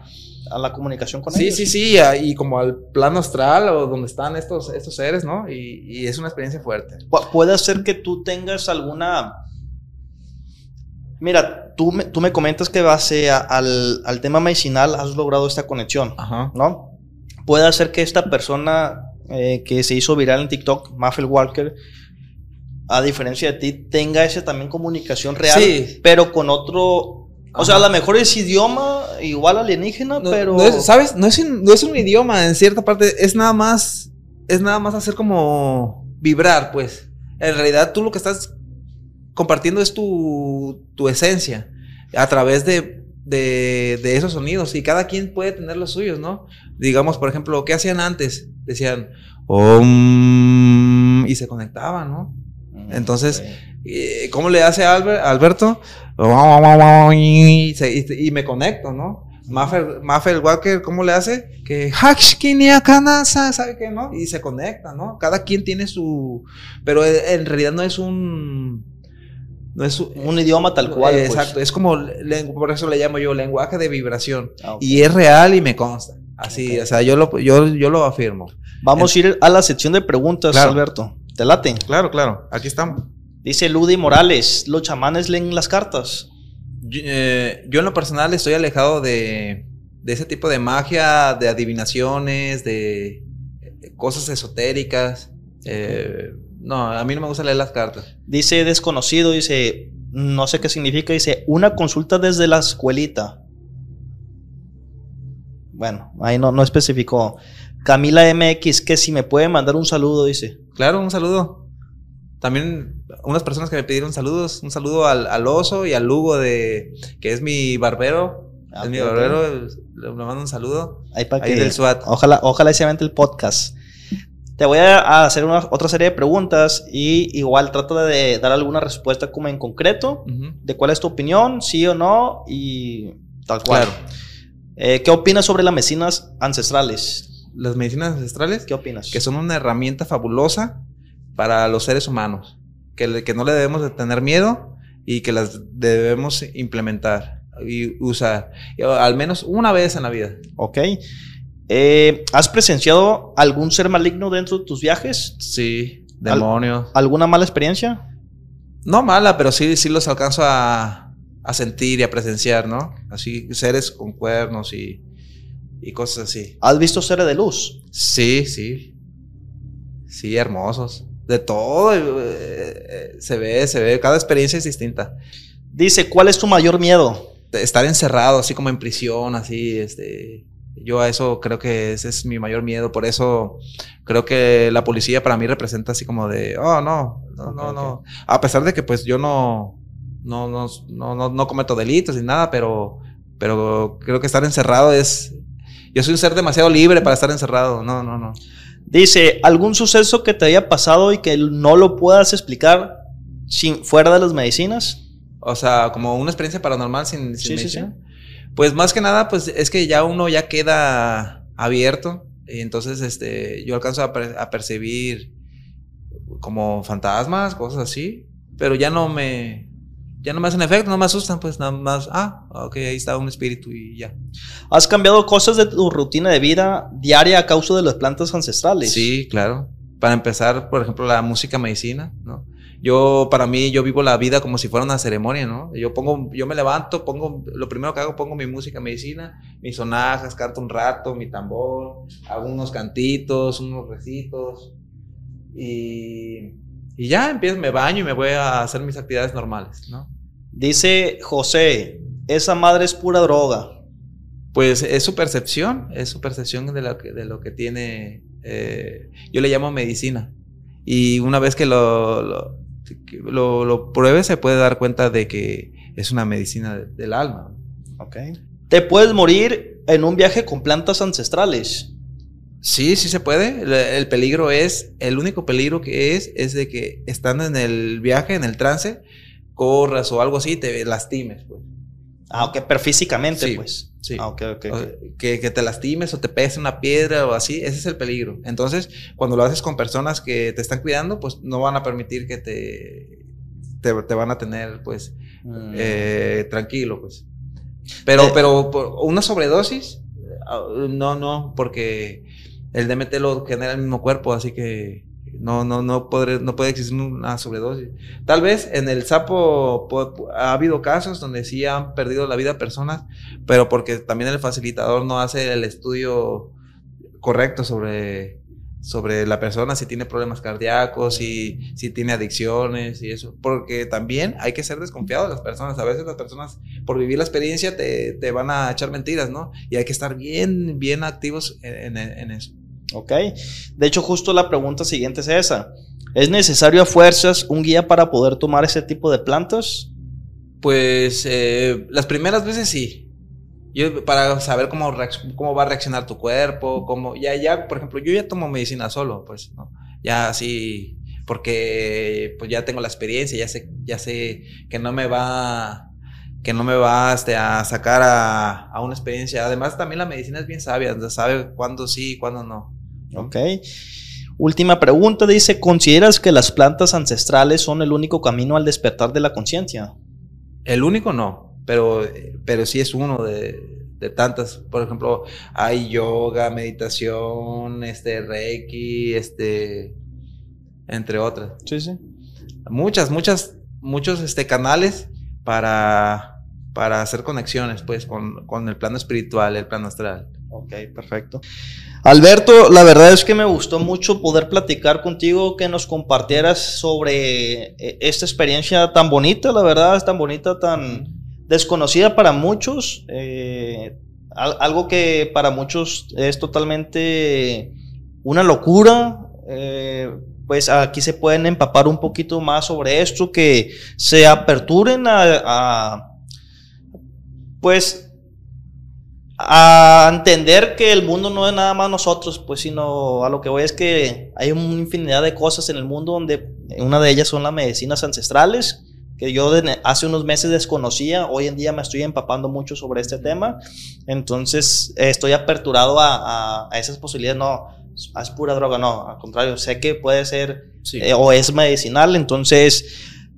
A la comunicación con sí, ellos. sí, sí, a- y como al plano astral o donde están estos, estos seres, ¿no? Y, y es una experiencia fuerte. Pu- Puede ser que tú tengas alguna... Mira, tú me, tú me comentas que base a- al, al tema medicinal has logrado esta conexión, Ajá. ¿no? Puede ser que esta persona eh, que se hizo viral en TikTok, Muffel Walker, a diferencia de ti, tenga esa también comunicación real, Sí. pero con otro... O sea, a Ajá. lo mejor es idioma igual alienígena, No, pero... no es- ¿Sabes? No es, un, no es un idioma en cierta parte, es nada más, es nada más hacer como vibrar, pues. En realidad tú lo que estás compartiendo es tu, tu esencia a través de, de, de esos sonidos y cada quien puede tener los suyos, ¿no? Digamos, por ejemplo, ¿qué hacían antes? Decían, Om, y se conectaban, ¿no? Mm, Entonces, eh, ¿Cómo le hace Albert- Alberto? Y, se- y- y me conecto, ¿no? Maffer, Maffer Walker, ¿cómo le hace? Que Kanasa, ¿sabe qué, no? Y se conecta, ¿no? Cada quien tiene su. Pero en realidad no es un. No es un. Idioma tal cual. Eh, pues. Exacto, es como, por eso le llamo yo lenguaje de vibración. Ah. Y es real y me consta. Así, o sea, yo lo, yo, yo lo afirmo. Vamos a ir a la sección de preguntas, Claro. Alberto. ¿Te late? Claro, claro, aquí estamos. Dice Ludi Morales, ¿los chamanes leen las cartas? Yo, eh, yo en lo personal estoy alejado de, de ese tipo de magia, de adivinaciones, de eh, cosas esotéricas. Eh, no, a mí no me gusta leer las cartas. Dice desconocido, dice, no sé qué significa, dice, una consulta desde la escuelita. Bueno, ahí no, no especificó. Camila MX, que si me puede mandar un saludo, dice. Claro, un saludo. También unas personas que me pidieron saludos. Un saludo al, al oso y al Lugo de que es mi barbero. Ah, es mi barbero. Le, le mando un saludo. Ahí para Ahí que del SWAT. Ojalá, ojalá se avente el podcast. Te voy a hacer una, otra serie de preguntas y igual trata de dar alguna respuesta como en concreto de cuál es tu opinión, sí o no y tal cual. Claro. Eh, ¿Qué opinas sobre las medicinas ancestrales? Las medicinas ancestrales, ¿Qué opinas? que son una herramienta fabulosa para los seres humanos, que, le- que no le debemos de tener miedo y que las debemos implementar y usar, al menos una vez en la vida. Ok. Eh, ¿Has presenciado algún ser maligno dentro de tus viajes? Sí, demonios. ¿Alguna mala experiencia? No mala, pero sí, sí los alcanzo a, a sentir y a presenciar, ¿no? Así, seres con cuernos y, y cosas así. ¿Has visto seres de luz? Sí, sí. Sí, hermosos. De todo. eh, eh, se ve, se ve. Cada experiencia es distinta. Dice, ¿cuál es tu mayor miedo? De Estar encerrado, así como en prisión, así, este. Yo a eso creo que ese es mi mayor miedo. Por eso creo que la policía para mí representa así como de, oh, no, no, no, no. A pesar de que pues yo no, no, no, no, no, cometo delitos ni nada, pero, pero creo que estar encerrado es, yo soy un ser demasiado libre para estar encerrado. No, no, no. Dice, ¿algún suceso que te haya pasado y que no lo puedas explicar sin, fuera de las medicinas? O sea, como una experiencia paranormal sin, sin Sí, sí, medicina. Pues más que nada, pues es que ya uno ya queda abierto. Y entonces, este, yo alcanzo a, per- a percibir como fantasmas, cosas así. Pero ya no me, ya no me hacen efecto, no me asustan, pues nada más, ah, ok, ahí está un espíritu y ya. ¿Has cambiado cosas de tu rutina de vida diaria a causa de las plantas ancestrales? Sí, claro. Para empezar, por ejemplo, la música medicina, ¿no? Yo, para mí, yo vivo la vida como si fuera una ceremonia, ¿no? Yo pongo, yo me levanto, pongo, lo primero que hago, pongo mi música medicina, mis sonajas, canto un rato, mi tambor, hago unos cantitos, unos recitos, y, y ya empiezo, me baño y me voy a hacer mis actividades normales, ¿no? Dice José, esa madre es pura droga. Pues es su percepción, es su percepción de lo que, de lo que tiene, eh, yo le llamo medicina. Y una vez que lo, lo- lo pruebe, se puede dar cuenta de que es una medicina de- del alma. Ok. Te puedes morir en un viaje con plantas ancestrales. Sí, sí se puede. El, el peligro es, el único peligro que es, es de que estando en el viaje, en el trance, corras o algo así, te lastimes, pues. Ah, ok, pero físicamente, Sí, pues. Sí. Ah, que, que te lastimes o te pegues una piedra o así, ese es el peligro. Entonces, cuando lo haces con personas que te están cuidando, pues no van a permitir que te, te, te van a tener, pues, Mm. eh, tranquilo, pues. Pero, Eh. pero por una sobredosis, ah, no, no, porque el DMT lo genera el mismo cuerpo, así que no, no, no, no puede existir una sobredosis. Tal vez en el sapo po- ha habido casos donde sí han perdido la vida personas, pero porque también el facilitador no hace el estudio correcto sobre, sobre la persona, si tiene problemas cardíacos, si, si tiene adicciones y eso. Porque también hay que ser desconfiado de las personas. A veces las personas, por vivir la experiencia, te, te van a echar mentiras, ¿no? Y hay que estar bien, bien activos en eso. Ok. De hecho, justo la pregunta siguiente es esa. ¿Es necesario a fuerzas un guía para poder tomar ese tipo de plantas? Pues eh, las primeras veces sí. Yo, para saber cómo, cómo va a reaccionar tu cuerpo, cómo, ya, ya, por ejemplo, yo ya tomo medicina solo, pues. Ya así, porque pues ya tengo la experiencia, ya sé, ya sé que no me va, que no me va este, a sacar a, a una experiencia. Además, también la medicina es bien sabia, sabe cuándo sí y cuándo no. Ok. Última pregunta dice, ¿consideras que las plantas ancestrales son el único camino al despertar de la conciencia? El único no, pero, pero sí es uno de, de tantas. Por ejemplo, hay yoga, meditación, este, reiki, este, entre otras. Sí, sí. Muchas, muchas, muchos este, canales para, para hacer conexiones, pues, con, con el plano espiritual, el plano astral. Ok, perfecto. Alberto, la verdad es que me gustó mucho poder platicar contigo, que nos compartieras sobre eh, esta experiencia tan bonita, la verdad, es tan bonita, tan desconocida para muchos, eh, al- algo que para muchos es totalmente una locura. eh, pues aquí se pueden empapar un poquito más sobre esto, que se aperturen a, a pues a entender que el mundo no es nada más nosotros, pues, sino a lo que voy es que hay una infinidad de cosas en el mundo donde una de ellas son las medicinas ancestrales, que yo hace unos meses desconocía, hoy en día me estoy empapando mucho sobre este tema, entonces estoy aperturado a, a- a esas posibilidades, no, es pura droga, no, al contrario, sé que puede ser Sí. eh, o es medicinal, entonces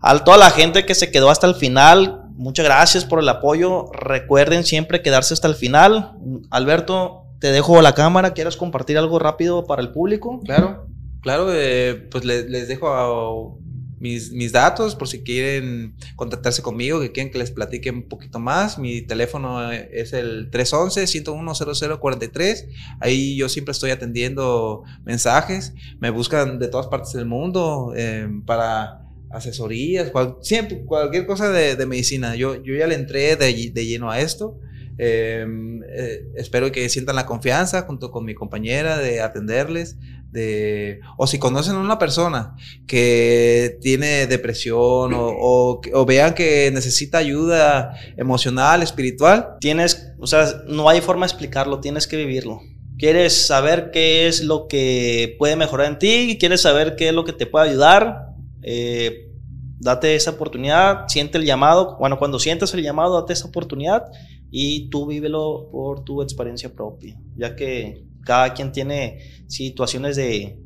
a toda la gente que se quedó hasta el final, muchas gracias por el apoyo, recuerden siempre quedarse hasta el final, Alberto, te dejo la cámara, ¿quieres compartir algo rápido para el público? Claro, claro, eh, pues le- les dejo a- mis, mis datos por si quieren contactarse conmigo, que quieren que les platique un poquito más. Mi teléfono es el 311-101-0043. Ahí yo siempre estoy atendiendo mensajes. Me buscan de todas partes del mundo eh, para asesorías, cualquier cosa de, medicina. Yo, yo ya le entré de, de lleno a esto. Eh, eh, espero que sientan la confianza junto con mi compañera de atenderles. De, o si conocen a una persona que tiene depresión o, o vean que necesita ayuda emocional, espiritual, Tienes, o sea, no hay forma de explicarlo, tienes que vivirlo. ¿Quieres saber qué es lo que puede mejorar en ti? ¿Quieres saber qué es lo que te puede ayudar? Eh, date esa oportunidad, siente el llamado. Bueno, cuando sientas el llamado, date esa oportunidad y tú vívelo por tu experiencia propia, ya que cada quien tiene situaciones de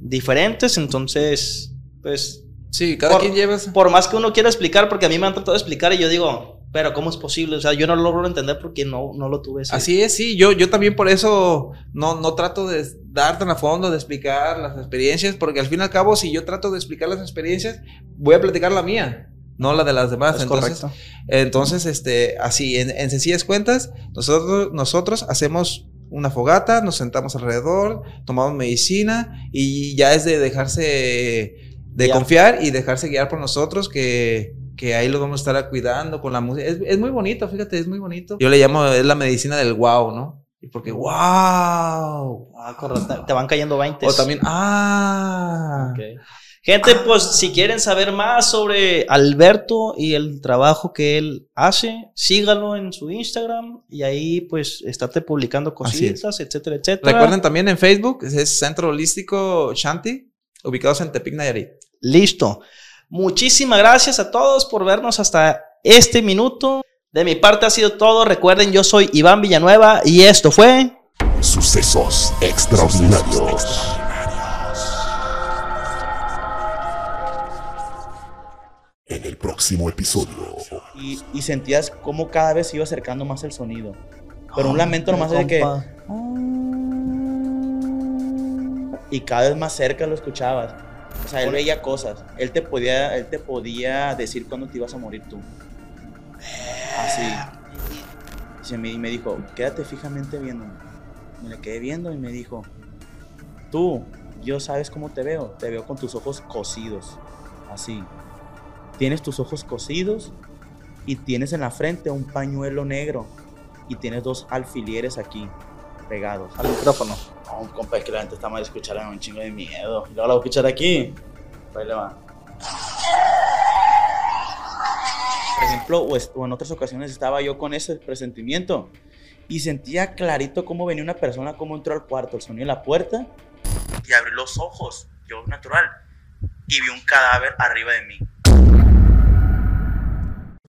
diferentes, entonces, pues sí, cada Por- quien lleva... por más que uno quiera explicar, porque a mí me han tratado de explicar y yo digo, pero ¿cómo es posible? O sea, yo no lo logro entender porque no, no lo tuve. ese- Así es, sí, yo, yo también por eso no, no trato de dar tan a fondo, de explicar las experiencias, porque al fin y al cabo, si yo trato de explicar las experiencias, voy a platicar la mía, no la de las demás. Es entonces, correcto. entonces, este, así, en, en sencillas cuentas, nosotros, nosotros hacemos una fogata, nos sentamos alrededor, tomamos medicina y ya es de dejarse, de Guiar. confiar y dejarse guiar por nosotros que, que ahí lo vamos a estar cuidando con la música. Es, es muy bonito, fíjate, es muy bonito. Yo le llamo, es la medicina del wow, ¿no? Y porque wow. Ah, correcto. Te van cayendo 20. O también, ah. Ok. Gente, pues si quieren saber más sobre Alberto y el trabajo que él hace, sígalo en su Instagram y ahí pues estate publicando es. cositas, etcétera, etcétera. Recuerden también en Facebook, es Centro Holístico Shanti, ubicados en Tepic, Nayarit. Listo. Muchísimas gracias a todos por vernos hasta este minuto. De mi parte ha sido todo. Recuerden, yo soy Iván Villanueva y esto fue... Sucesos extraordinarios. En el próximo episodio. y, y sentías como cada vez se iba acercando más el sonido. Pero un lamento nomás de que... Y cada vez más cerca lo escuchabas. O sea, él veía cosas. Él te podía, él te podía decir cuándo te ibas a morir tú. Así. Y se me, me dijo, quédate fijamente viéndome. Me le quedé viendo y me dijo, tú, yo sabes cómo te veo. Te veo con tus ojos cosidos. Así. Tienes tus ojos cosidos y tienes en la frente un pañuelo negro y tienes dos alfileres aquí pegados. Al micrófono. No, compa, es que la gente está mal escuchar un chingo de miedo. Y luego la voy a escuchar aquí. Ahí le va. Por ejemplo, o en otras ocasiones estaba yo con ese presentimiento y sentía clarito cómo venía una persona, cómo entró al cuarto, el sonido de la puerta y abrí los ojos, yo natural, y vi un cadáver arriba de mí.